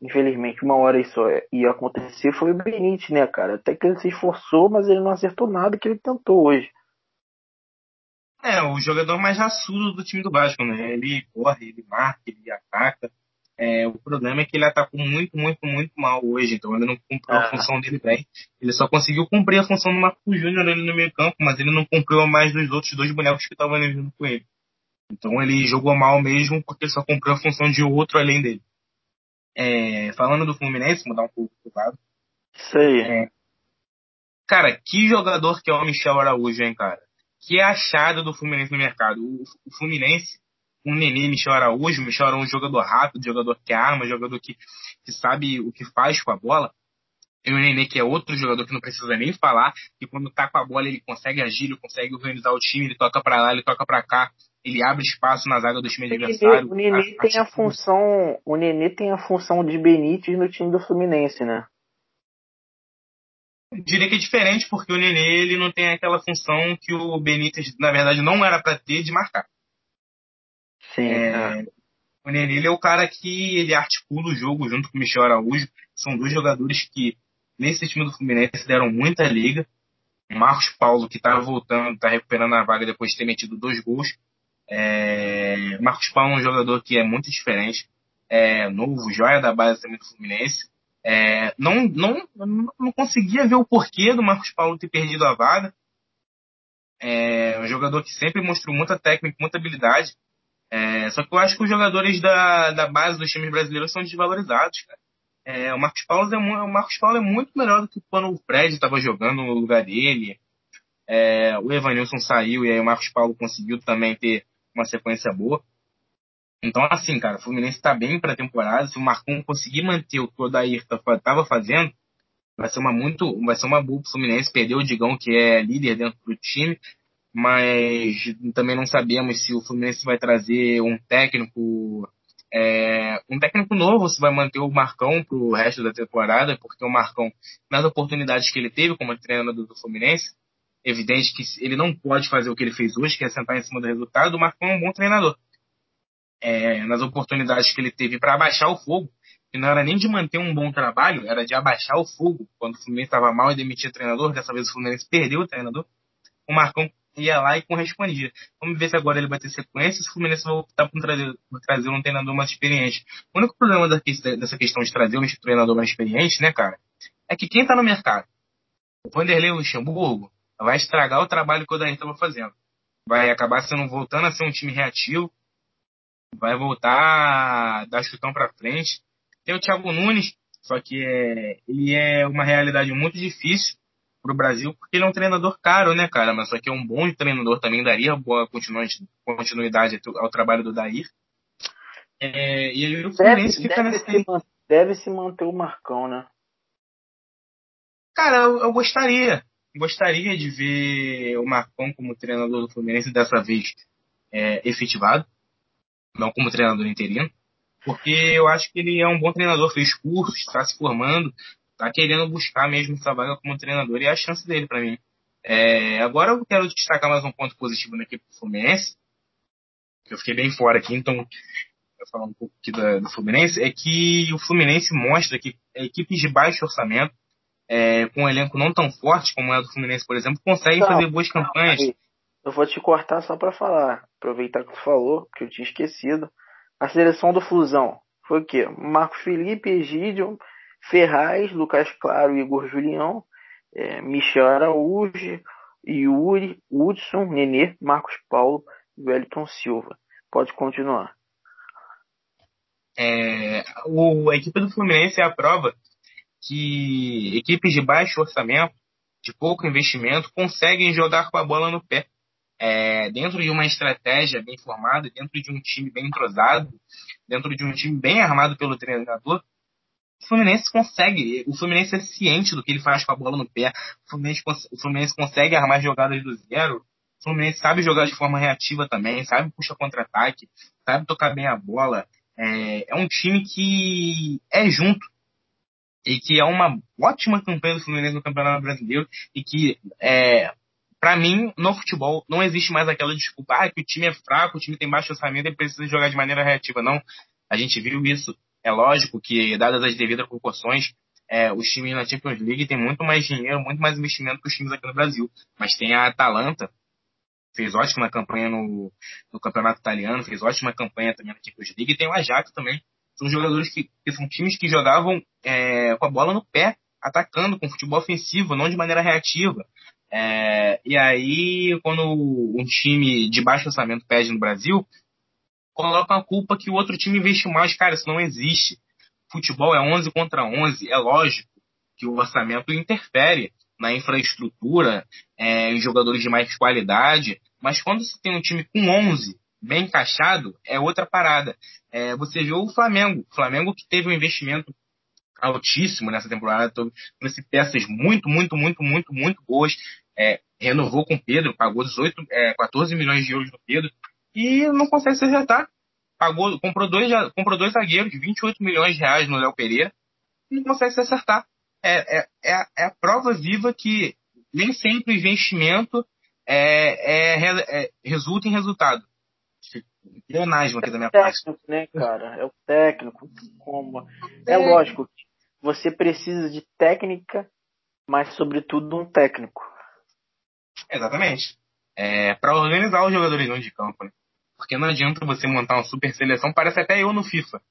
Infelizmente, uma hora isso ia acontecer, foi o Benítez, né, cara? Até que ele se esforçou, mas ele não acertou nada que ele tentou hoje. É, o jogador mais raçudo do time do Vasco, né? Ele corre, ele marca, ele ataca. É, o problema é que ele atacou muito, muito, muito mal hoje, então ele não cumpriu ah. a função dele bem. Ele só conseguiu cumprir a função do Marco Júnior ali no meio campo, mas ele não cumpriu mais dos outros dois bonecos que estavam ali junto com ele. Então ele jogou mal mesmo porque só cumpriu a função de outro além dele. É, falando do Fluminense, mudar um pouco pro lado. Sei. É, cara, que jogador que é o Michel Araújo, hein, cara? Que achado do Fluminense no mercado. O, o Fluminense um Nenê, Michel Araújo. Michel Araújo é um jogador rápido, jogador que arma, jogador que, que sabe o que faz com a bola. E o Nenê, que é outro jogador que não precisa nem falar, que quando tá com a bola ele consegue agir, ele consegue organizar o time, ele toca para lá, ele toca para cá, ele abre espaço na zaga do time adversário. O Nenê tem a função, o Nenê tem a função de Benítez no time do Fluminense, né? Eu diria que é diferente porque o Nenê ele não tem aquela função que o Benítez na verdade não era para ter de marcar. Sim. É, é. O Nenê é o cara que ele articula o jogo junto com o Michel Araújo. São dois jogadores que, nesse time do Fluminense, deram muita liga. O Marcos Paulo, que está voltando, está recuperando a vaga depois de ter metido dois gols. É, Marcos Paulo é um jogador que é muito diferente. É, novo, joia da base também do Fluminense. É, não, não, não conseguia ver o porquê do Marcos Paulo ter perdido a vaga. É um jogador que sempre mostrou muita técnica, muita habilidade. É, só que eu acho que os jogadores da, da base dos times brasileiros são desvalorizados, cara. É, o, Marcos Paulo é, o Marcos Paulo é muito melhor do que quando o Fred estava jogando no lugar dele. É, o Evanilson saiu e aí o Marcos Paulo conseguiu também ter uma sequência boa. Então, assim, cara, o Fluminense está bem para a temporada. Se o Marcon conseguir manter o que o Odair estava fazendo, vai ser uma muito, vai ser uma boa pro Fluminense. Perdeu o Digão, que é líder dentro do time, mas também não sabemos se o Fluminense vai trazer um técnico é, um técnico novo, se vai manter o Marcão para o resto da temporada, porque o Marcão, nas oportunidades que ele teve como treinador do Fluminense, evidente que ele não pode fazer o que ele fez hoje, que é sentar em cima do resultado, o Marcão é um bom treinador. É, nas oportunidades que ele teve para abaixar o fogo, que não era nem de manter um bom trabalho, era de abaixar o fogo, quando o Fluminense estava mal e demitia o treinador, dessa vez o Fluminense perdeu o treinador, o Marcão ia lá e correspondia. Vamos ver se agora ele vai ter sequência se o Fluminense vai optar por trazer, por trazer um treinador mais experiente. O único problema dessa questão de trazer um treinador mais experiente, né, cara, é que quem tá no mercado, o Vanderlei Luxemburgo, vai estragar o trabalho que o Daí estava fazendo. Vai acabar sendo voltando a ser um time reativo, vai voltar a dar chutão para frente. Tem o Thiago Nunes, só que é, ele é uma realidade muito difícil pro Brasil, porque ele é um treinador caro, né, cara? Mas só que é um bom treinador também, daria boa continuidade ao trabalho do Dair. É, e aí o Fluminense fica deve Se deve se manter o Marcão, né? Cara, eu, eu, gostaria. Gostaria de ver o Marcão como treinador do Fluminense dessa vez é, efetivado, não como treinador interino, porque eu acho que ele é um bom treinador, fez cursos, está se formando, tá querendo buscar mesmo essa vaga como treinador e é a chance dele para mim. É, agora eu quero destacar mais um ponto positivo na equipe do Fluminense, que eu fiquei bem fora aqui, então falar um pouco aqui da, do Fluminense, é que o Fluminense mostra que equipes de baixo orçamento, é, com um elenco não tão forte como é o do Fluminense, por exemplo, conseguem fazer boas campanhas. Eu vou te cortar só para falar, aproveitar que tu falou, que eu tinha esquecido. A seleção do Flusão foi o quê? Marco Felipe, Egídio, Ferraz, Lucas Claro, Igor Julião, é, Michel Araújo, Yuri, Hudson, Nenê, Marcos Paulo e Wellington Silva. Pode continuar. É, o, a equipe do Fluminense é a prova que equipes de baixo orçamento, de pouco investimento, conseguem jogar com a bola no pé. É, dentro de uma estratégia bem formada, dentro de um time bem entrosado, dentro de um time bem armado pelo treinador, o Fluminense consegue, o Fluminense é ciente do que ele faz com a bola no pé, o Fluminense, o Fluminense consegue armar jogadas do zero, o Fluminense sabe jogar de forma reativa também, sabe puxar contra-ataque, sabe tocar bem a bola. É, é um time que é junto e que é uma ótima campanha do Fluminense no Campeonato Brasileiro e que é, para mim, no futebol, não existe mais aquela desculpa, ah, que o time é fraco, o time tem baixo orçamento e precisa jogar de maneira reativa. Não, a gente viu isso é lógico que, dadas as devidas proporções, é, os times na Champions League têm muito mais dinheiro, muito mais investimento que os times aqui no Brasil. Mas tem a Atalanta, fez ótima campanha no, no campeonato italiano, fez ótima campanha também na Champions League, e tem o Ajax também. São jogadores que, que são times que jogavam é, com a bola no pé, atacando, com futebol ofensivo, não de maneira reativa. É, e aí, quando um time de baixo orçamento pede no Brasil, colocam a culpa que o outro time investe mais. Cara, isso não existe. Futebol é 11 contra 11. É lógico que o orçamento interfere na infraestrutura, é, em jogadores de mais qualidade. Mas quando você tem um time com 11 bem encaixado, é outra parada. É, você viu o Flamengo. O Flamengo que teve um investimento altíssimo nessa temporada, trouxe peças muito, muito, muito, muito, muito boas. É, renovou com o Pedro, pagou 18, é, 14 milhões de euros no Pedro e não consegue se acertar. Pagou, comprou dois, comprou dois zagueiros de 28 milhões de reais no Léo Pereira e não consegue se acertar. É, é, é, é a prova viva que nem sempre o investimento é, é, é, resulta em resultado. Leonasmo aqui da minha é parte. técnico, né, cara? É o técnico. Como... É, é lógico que você precisa de técnica, mas sobretudo um técnico. Exatamente. É, para organizar os jogadores não de campo, né? Porque não adianta você montar uma super seleção, parece até eu no FIFA,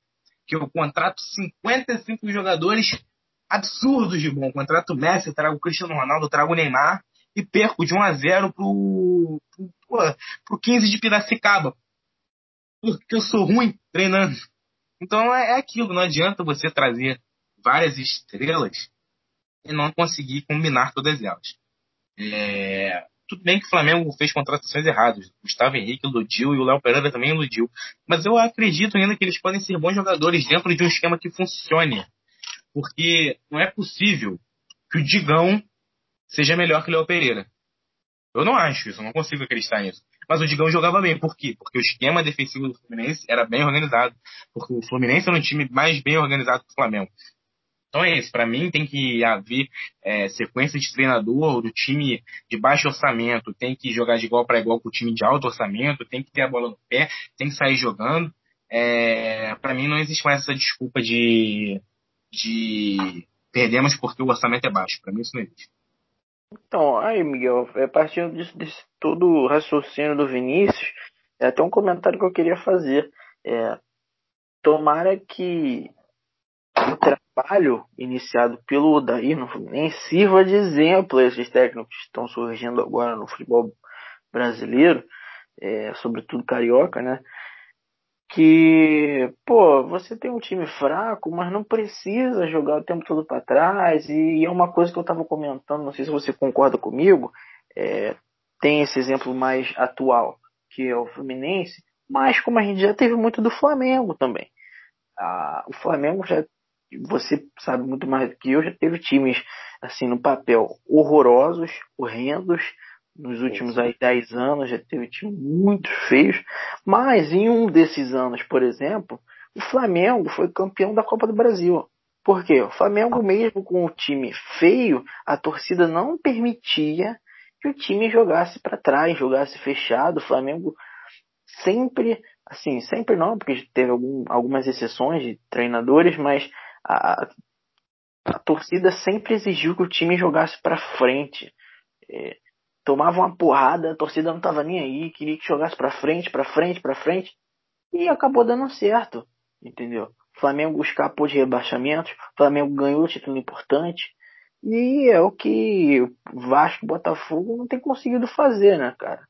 que eu contrato 55 jogadores absurdos de bom. Contrato Messi, trago o Cristiano Ronaldo, trago o Neymar e perco de 1 a 0 pro, pro, pro 15 de Piracicaba. Porque eu sou ruim treinando. Então é, é aquilo, não adianta você trazer várias estrelas e não conseguir combinar todas elas. É, tudo bem que o Flamengo fez contratações erradas. Gustavo Henrique iludiu e o Léo Pereira também iludiu. Mas eu acredito ainda que eles podem ser bons jogadores dentro de um esquema que funcione. Porque não é possível que o Digão seja melhor que o Léo Pereira. Eu não acho isso, eu não consigo acreditar nisso. Mas o Digão jogava bem. Por quê? Porque o esquema defensivo do Fluminense era bem organizado. Porque o Fluminense era um time mais bem organizado que o Flamengo. Então é isso, para mim tem que haver é, sequência de treinador do time de baixo orçamento, tem que jogar de igual para igual com o time de alto orçamento, tem que ter a bola no pé, tem que sair jogando. É, para mim não existe mais essa desculpa de, de perdemos porque o orçamento é baixo. Para mim isso não existe. Então, aí, Miguel, é partindo disso, desse todo o raciocínio do Vinícius, é até um comentário que eu queria fazer. É, tomara que o trabalho iniciado pelo Odair no Fluminense sirva de exemplo a esses técnicos que estão surgindo agora no futebol brasileiro, é, sobretudo carioca, né? Que, pô, você tem um time fraco, mas não precisa jogar o tempo todo para trás. E é uma coisa que eu estava comentando, não sei se você concorda comigo, é, tem esse exemplo mais atual, que é o Fluminense, mas como a gente já teve muito do Flamengo também. Ah, o Flamengo já você sabe muito mais do que eu, já teve times assim no papel horrorosos, horrendos, nos últimos aí 10 anos já teve times muito feios, mas em um desses anos, por exemplo, o Flamengo foi campeão da Copa do Brasil. Por quê? O Flamengo mesmo com o time feio, a torcida não permitia que o time jogasse para trás, jogasse fechado. O Flamengo sempre, assim, sempre não, porque teve algum, algumas exceções de treinadores, mas a, a torcida sempre exigiu que o time jogasse para frente. É, tomava uma porrada, a torcida não tava nem aí, queria que jogasse para frente, para frente, para frente. E acabou dando certo, entendeu? O Flamengo escapou de rebaixamentos, o Flamengo ganhou título importante. E é o que Vasco e Botafogo não tem conseguido fazer, né, cara?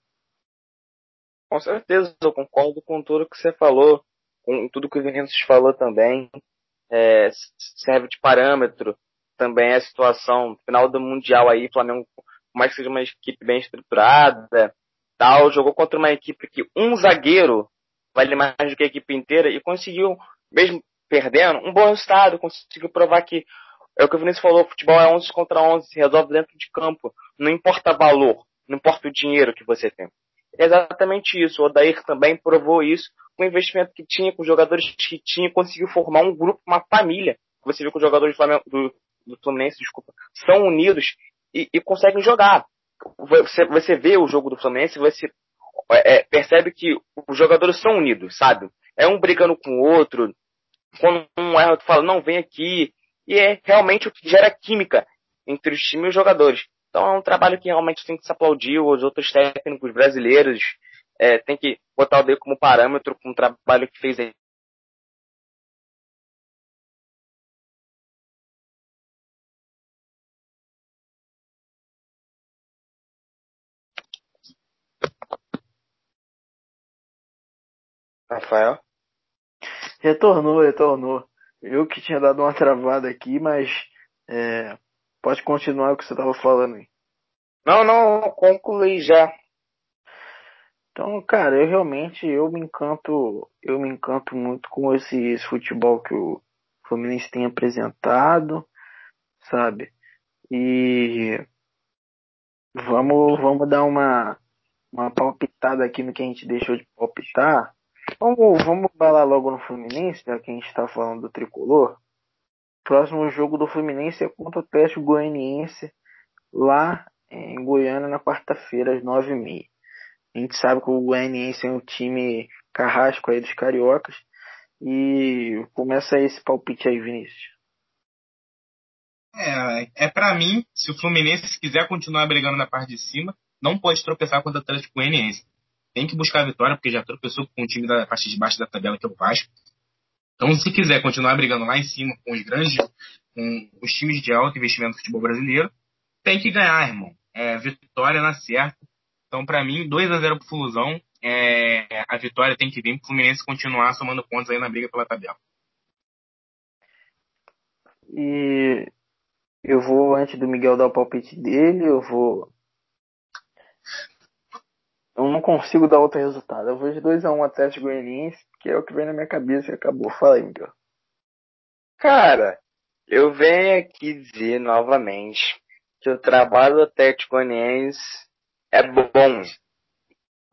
Com certeza, eu concordo com tudo que você falou, com tudo que o Vinícius falou também é, serve de parâmetro também a situação final do Mundial aí, Flamengo, mais que seja uma equipe bem estruturada, tal, jogou contra uma equipe que um zagueiro vale mais do que a equipe inteira e conseguiu, mesmo perdendo, um bom resultado, conseguiu provar que é o que o Vinícius falou, futebol é 11 contra 11, se resolve dentro de campo, não importa valor, não importa o dinheiro que você tem. É exatamente isso, o Odair também provou isso, com o investimento que tinha, com os jogadores que tinha, conseguiu formar um grupo, uma família. Você viu que os jogadores do, Flamengo, do, do Fluminense, desculpa, são unidos e, e conseguem jogar. Você, você vê o jogo do Fluminense, você é, percebe que os jogadores são unidos, sabe? É um brigando com o outro. Quando um erra, tu fala, não, vem aqui. E é realmente o que gera química entre os times e os jogadores. Então é um trabalho que realmente tem que se aplaudir. Os outros técnicos brasileiros é, tem que botar o D como parâmetro com o trabalho que fez aí. Rafael? Retornou, retornou. Eu que tinha dado uma travada aqui, mas é, pode continuar o que você estava falando aí. Não, não, concluí já. Então, cara, eu realmente eu me encanto, eu me encanto muito com esse, esse futebol que o Fluminense tem apresentado, sabe? E vamos, vamos dar uma, uma palpitada aqui no que a gente deixou de palpitar. Vamos, vamos balar logo no Fluminense, já que a gente está falando do tricolor. Próximo jogo do Fluminense é contra o Atlético Goianiense, lá em Goiânia, na quarta-feira, às nove e meia. A gente sabe que o Goianiense é um time carrasco aí dos cariocas. E começa esse palpite aí, Vinícius. É, é para mim, se o Fluminense quiser continuar brigando na parte de cima, não pode tropeçar contra o Atlético Goianiense tem que buscar a vitória, porque já tropeçou com o time da parte de baixo da tabela, que é o Vasco. Então, se quiser continuar brigando lá em cima com os grandes, com os times de alto investimento no futebol brasileiro, tem que ganhar, irmão. É, vitória na certa. Então, para mim, 2 a 0 pro Flusão. É, a vitória tem que vir pro Fluminense continuar somando pontos aí na briga pela tabela. E eu vou, antes do Miguel dar o palpite dele, eu vou eu não consigo dar outro resultado. Eu vou de 2x1 um Atlético Goianiense, que é o que vem na minha cabeça e acabou. Fala aí, Miguel. Cara, eu venho aqui dizer novamente que o trabalho do Atlético Goianiense é bom.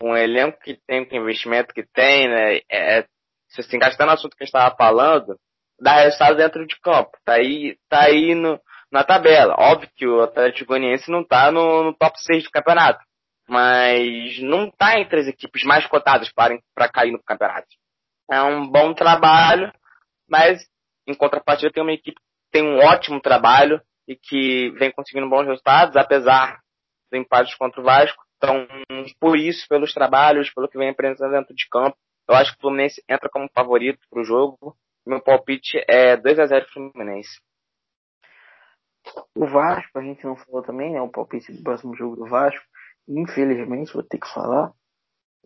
O elenco que tem, com investimento que tem, né? É, se se encaixar no assunto que a gente estava falando, dá resultado dentro de campo. Tá aí, tá aí no, na tabela. Óbvio que o Atlético Goianiense não tá no, no top 6 do campeonato mas não está entre as equipes mais cotadas para cair no campeonato. É um bom trabalho, mas em contrapartida tem uma equipe que tem um ótimo trabalho e que vem conseguindo bons resultados, apesar dos empates contra o Vasco. Então, por isso, pelos trabalhos, pelo que vem apresentando dentro de campo, eu acho que o Fluminense entra como favorito para o jogo. Meu palpite é 2 a 0 Fluminense. O Vasco, a gente não falou também, né? O palpite do próximo jogo do Vasco infelizmente vou ter que falar.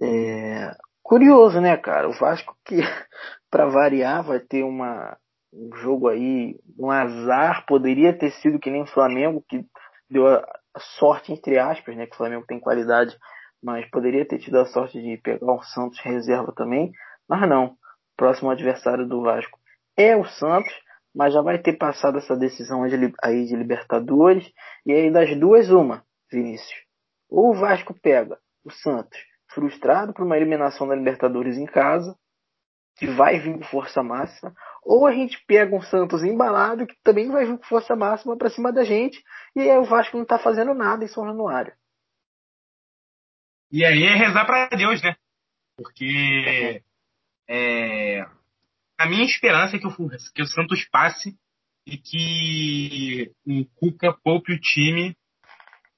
É, curioso, né, cara? O Vasco que, para variar, vai ter uma, um jogo aí, um azar. Poderia ter sido que nem o Flamengo, que deu a sorte, entre aspas, né? Que o Flamengo tem qualidade, mas poderia ter tido a sorte de pegar o Santos reserva também. Mas não. O próximo adversário do Vasco é o Santos, mas já vai ter passado essa decisão aí de Libertadores. E aí, das duas, uma, Vinícius ou o Vasco pega o Santos frustrado por uma eliminação da Libertadores em casa, que vai vir com força máxima, ou a gente pega um Santos embalado que também vai vir com força máxima para cima da gente, e aí o Vasco não tá fazendo nada em São Januário. E aí é rezar para Deus, né? Porque é, a minha esperança é que o, que o Santos passe e que o Cuca poupe o time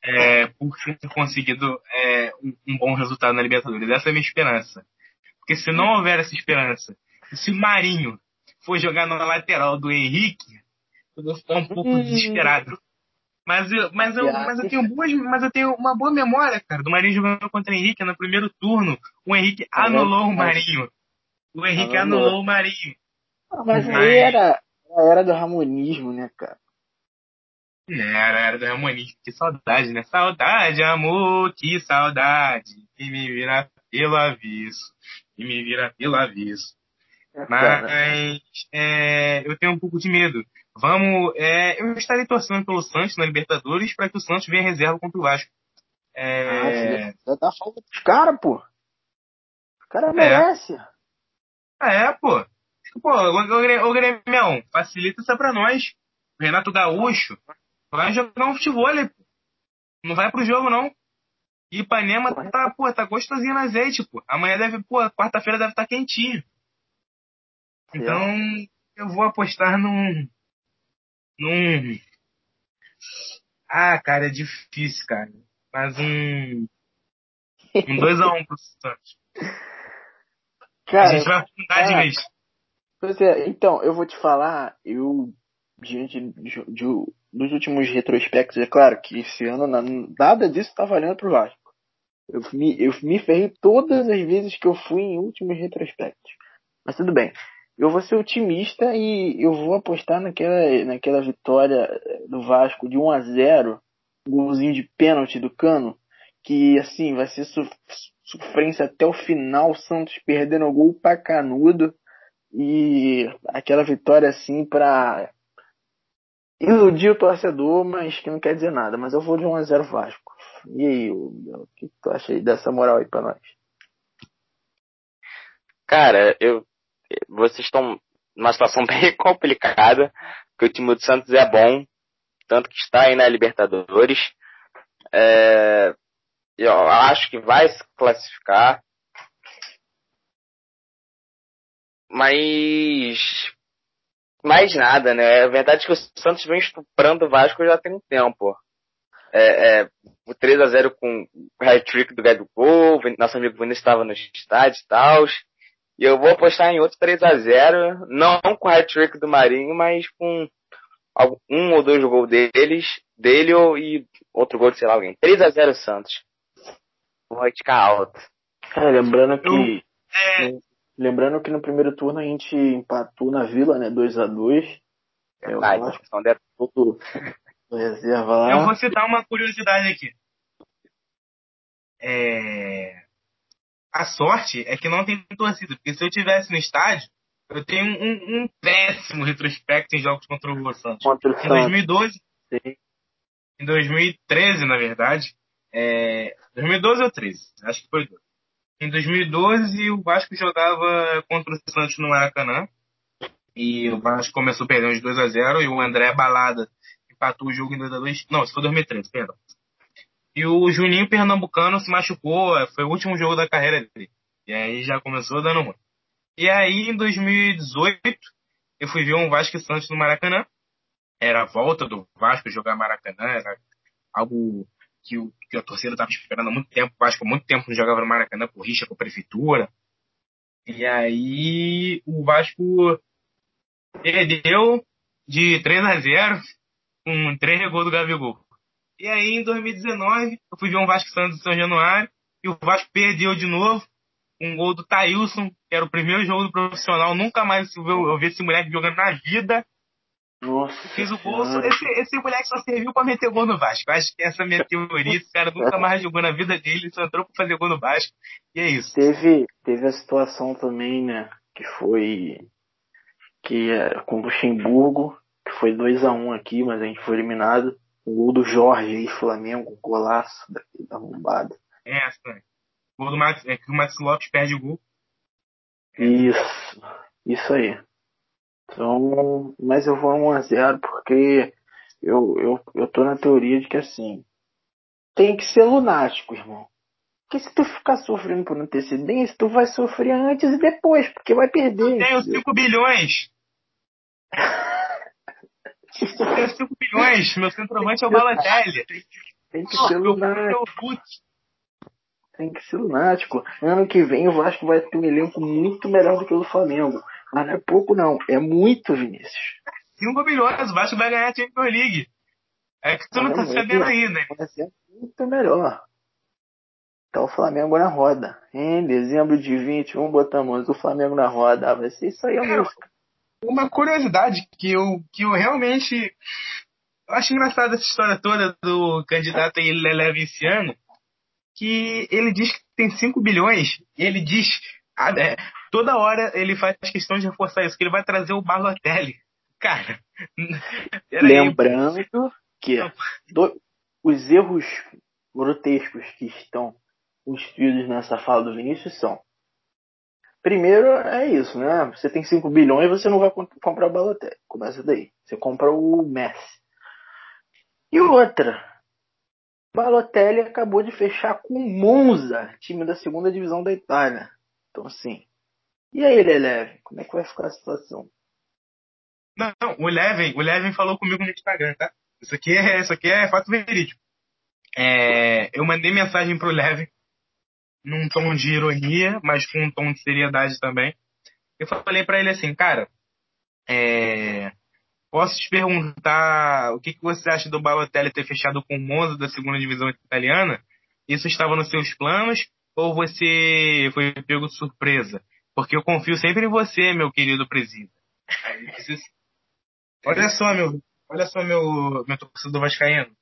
é, por ter conseguido é, um, um, bom resultado na Libertadores. Essa é a minha esperança. Porque se não houver essa esperança, se o Marinho for jogar na lateral do Henrique, eu vou ficar um pouco uhum. desesperado. Mas eu, mas, eu, mas, eu tenho boas, mas eu tenho uma boa memória, cara, do Marinho jogando contra o Henrique no primeiro turno. O Henrique anulou o Marinho. O Henrique anulou o Marinho. Ah, mas aí era a era do ramonismo, né, cara? Era, era do Ramoninho. Que saudade, né? Saudade, amor, que saudade. Que me vira pelo aviso. Que me vira pelo aviso. É, Mas é, eu tenho um pouco de medo. Vamos, é, eu estarei torcendo pelo Santos na Libertadores para que o Santos venha reserva contra o Vasco. É... Ah, você dá falta pros caras, pô. O cara é. merece. É, pô. Pô, ô Grêmio, facilita isso pra nós. Renato Gaúcho vai jogar um futebol, não vai pro jogo, não. E Ipanema tá, pô, tá gostosinho no azeite, pô. Amanhã deve, pô, quarta-feira deve estar tá quentinho. Então, eu vou apostar num. num. Ah, cara, é difícil, cara. Mas um. Um 2x1 um pro Santos. Cara, a gente vai afundar de vez. Pois é, então, eu vou te falar, eu, diante de, de, dos últimos retrospectos, é claro que esse ano nada disso tá valendo pro Vasco. Eu me, eu me ferrei todas as vezes que eu fui em últimos retrospectos. Mas tudo bem. Eu vou ser otimista e eu vou apostar naquela, naquela vitória do Vasco de 1 a 0 golzinho de pênalti do Cano, que assim vai ser sofrência até o final, Santos perdendo o gol pra canudo e aquela vitória assim pra iludir o torcedor, mas que não quer dizer nada. Mas eu vou de 1 a 0 Vasco. E aí, o que tu acha aí dessa moral aí pra nós? Cara, eu vocês estão numa situação bem complicada, porque o time do Santos é bom, tanto que está aí na Libertadores. É, eu acho que vai se classificar. Mas mais nada, né? A verdade é que o Santos vem estuprando o Vasco já tem um tempo. É, é, o 3 a 0 com o hat-trick do Gol, nosso amigo Vinícius estava no estádio e tal. E eu vou apostar em outro 3 a 0 não com o hat-trick do Marinho, mas com um ou dois gols deles, dele e outro gol de sei lá alguém. 3 a 0 Santos. Vou ficar alto. É, lembrando que. É... Lembrando que no primeiro turno a gente empatou na Vila, né? 2 a 2 é, eu acho que reserva lá. Eu vou citar uma curiosidade aqui. É... A sorte é que não tem torcida, porque se eu tivesse no estádio, eu tenho um, um péssimo retrospecto em jogos contra o Santos. Contra o em 2012, Sim. em 2013, na verdade, é, 2012 ou 13, acho que foi 12. Em 2012, o Vasco jogava contra o Santos no Maracanã. E o Vasco começou perdendo de 2 a 0 e o André Balada empatou o jogo em 2 a 2 Não, isso foi 2013, perdão. E o Juninho Pernambucano se machucou, foi o último jogo da carreira dele. E aí já começou dando ruim. E aí, em 2018, eu fui ver um Vasco Santos no Maracanã. Era a volta do Vasco jogar Maracanã, era algo que, o, que a torcida estava esperando há muito tempo. O Vasco há muito tempo não jogava no Maracanã por rixa com a prefeitura. E aí o Vasco perdeu de 3 a 0 com 3 gols do Gabigol. E aí em 2019 eu fui ver um Vasco Santos em São Januário e o Vasco perdeu de novo um gol do Thailson, que era o primeiro jogo do profissional. Nunca mais eu, eu vi esse moleque jogando na vida. Nossa. Fiz o gol. Esse, esse moleque só serviu pra meter gol no Vasco. Acho que essa é a minha teoria. Esse cara nunca mais jogou na vida dele, só entrou pra fazer gol no Vasco. E é isso. Teve, teve a situação também, né? Que foi. Que é com o Luxemburgo, que foi 2 a 1 um aqui, mas a gente foi eliminado. O gol do Jorge aí, Flamengo, golaço daqui da arrombada. É, essa? O gol do Max, é que o Max Lopes perde o gol. Isso, isso aí. Então, mas eu vou 1 a 0 porque eu, eu, eu tô na teoria de que assim, tem que ser lunático, irmão. Porque se tu ficar sofrendo por antecedência, tu vai sofrer antes e depois, porque vai perder. Eu tenho 5 bilhões. eu tenho 5 bilhões. Meu centroavante é o Balotelli. Tem que ser lunático. Tem que ser lunático. Ano que vem o Vasco vai ter um elenco muito melhor do que o do Flamengo. Mas não é pouco, não. É muito, Vinícius. 5 milhões, o Vasco vai ganhar a Champions League. É que tu é não tá sabendo ainda. Né? Vai ser muito melhor. Tá o Flamengo na roda. Em dezembro de 21, botamos o Flamengo na roda. Vai ser isso aí a é, música. Uma curiosidade que eu, que eu realmente. Eu acho engraçada essa história toda do candidato aí Leleve esse ano. Que ele diz que tem 5 bilhões. E ele diz. Ah, é, toda hora ele faz questão de reforçar isso, que ele vai trazer o Balotelli. Cara, lembrando aí. que do, os erros grotescos que estão constituídos nessa fala do Vinícius são Primeiro é isso, né? Você tem 5 bilhões e você não vai comprar o Balotelli. Começa daí. Você compra o Messi. E outra, Balotelli acabou de fechar com Monza, time da segunda divisão da Itália. Então assim. E aí, Leleve, como é que vai ficar a situação? Não, não, o Leven, o Leven falou comigo no Instagram, tá? Isso aqui é, isso aqui é fato verídico. É, eu mandei mensagem pro Leven num tom de ironia, mas com um tom de seriedade também. Eu falei para ele assim, cara, é, posso te perguntar o que, que você acha do Balotelli ter fechado com o Monza da segunda divisão italiana? Isso estava nos seus planos ou você foi pego de surpresa? Porque eu confio sempre em você, meu querido presida. Olha só, meu, olha só, meu, meu torcedor vascaíno.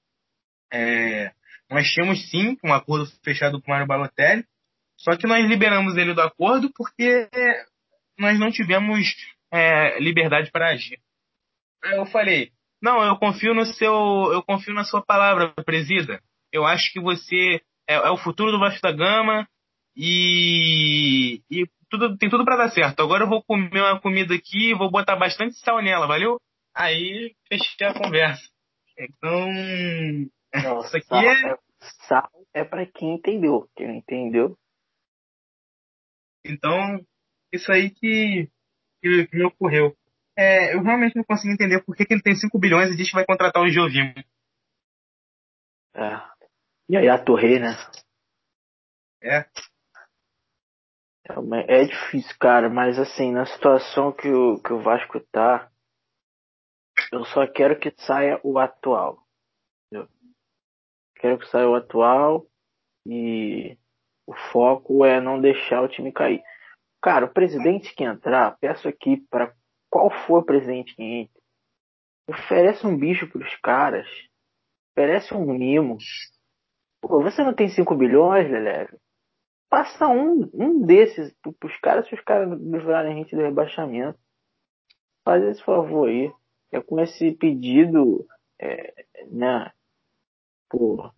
É, nós tínhamos sim um acordo fechado com o Mário Balotelli, só que nós liberamos ele do acordo porque nós não tivemos é, liberdade para agir. Aí eu falei, não, eu confio no seu, eu confio na sua palavra, presida. Eu acho que você é, é o futuro do Vasco da Gama e, e tudo, tem tudo para dar certo. Agora eu vou comer uma comida aqui, vou botar bastante sal nela, valeu? Aí fechei a conversa. Então, Não, isso aqui sal, é. Sal é para quem entendeu. Quem não entendeu. Então, isso aí que, que, que me ocorreu. É, eu realmente não consigo entender por que, que ele tem 5 bilhões e diz que vai contratar o Jovim. É. E aí a Torre, né? É. É, é difícil, cara, mas assim, na situação que o, que o Vasco tá, eu só quero que saia o atual. Quero que saia o atual e o foco é não deixar o time cair. Cara, o presidente que entrar, peço aqui para qual for o presidente que entre, oferece um bicho pros caras, oferece um mimo. Pô, você não tem 5 bilhões, Leleve? Passa um, um desses pros caras se os caras livrarem a gente do rebaixamento. Faz esse favor aí. É com esse pedido, é, né, por,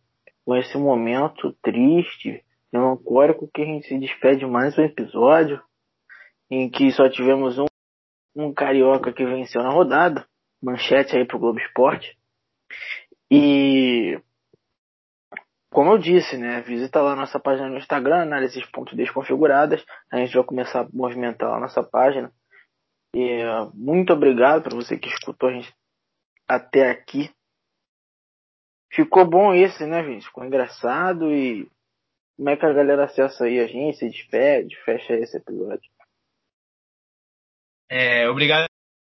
com esse momento triste, melancólico, que a gente se despede mais um episódio em que só tivemos um, um carioca que venceu na rodada. Manchete aí pro Globo Esporte. E como eu disse, né? Visita lá nossa página no Instagram, análises.desconfiguradas. A gente vai começar a movimentar lá nossa página. E, muito obrigado para você que escutou a gente até aqui. Ficou bom esse, né, gente? Ficou engraçado e como é que a galera acessa aí a gente, se despede, fecha esse episódio. É, obrigado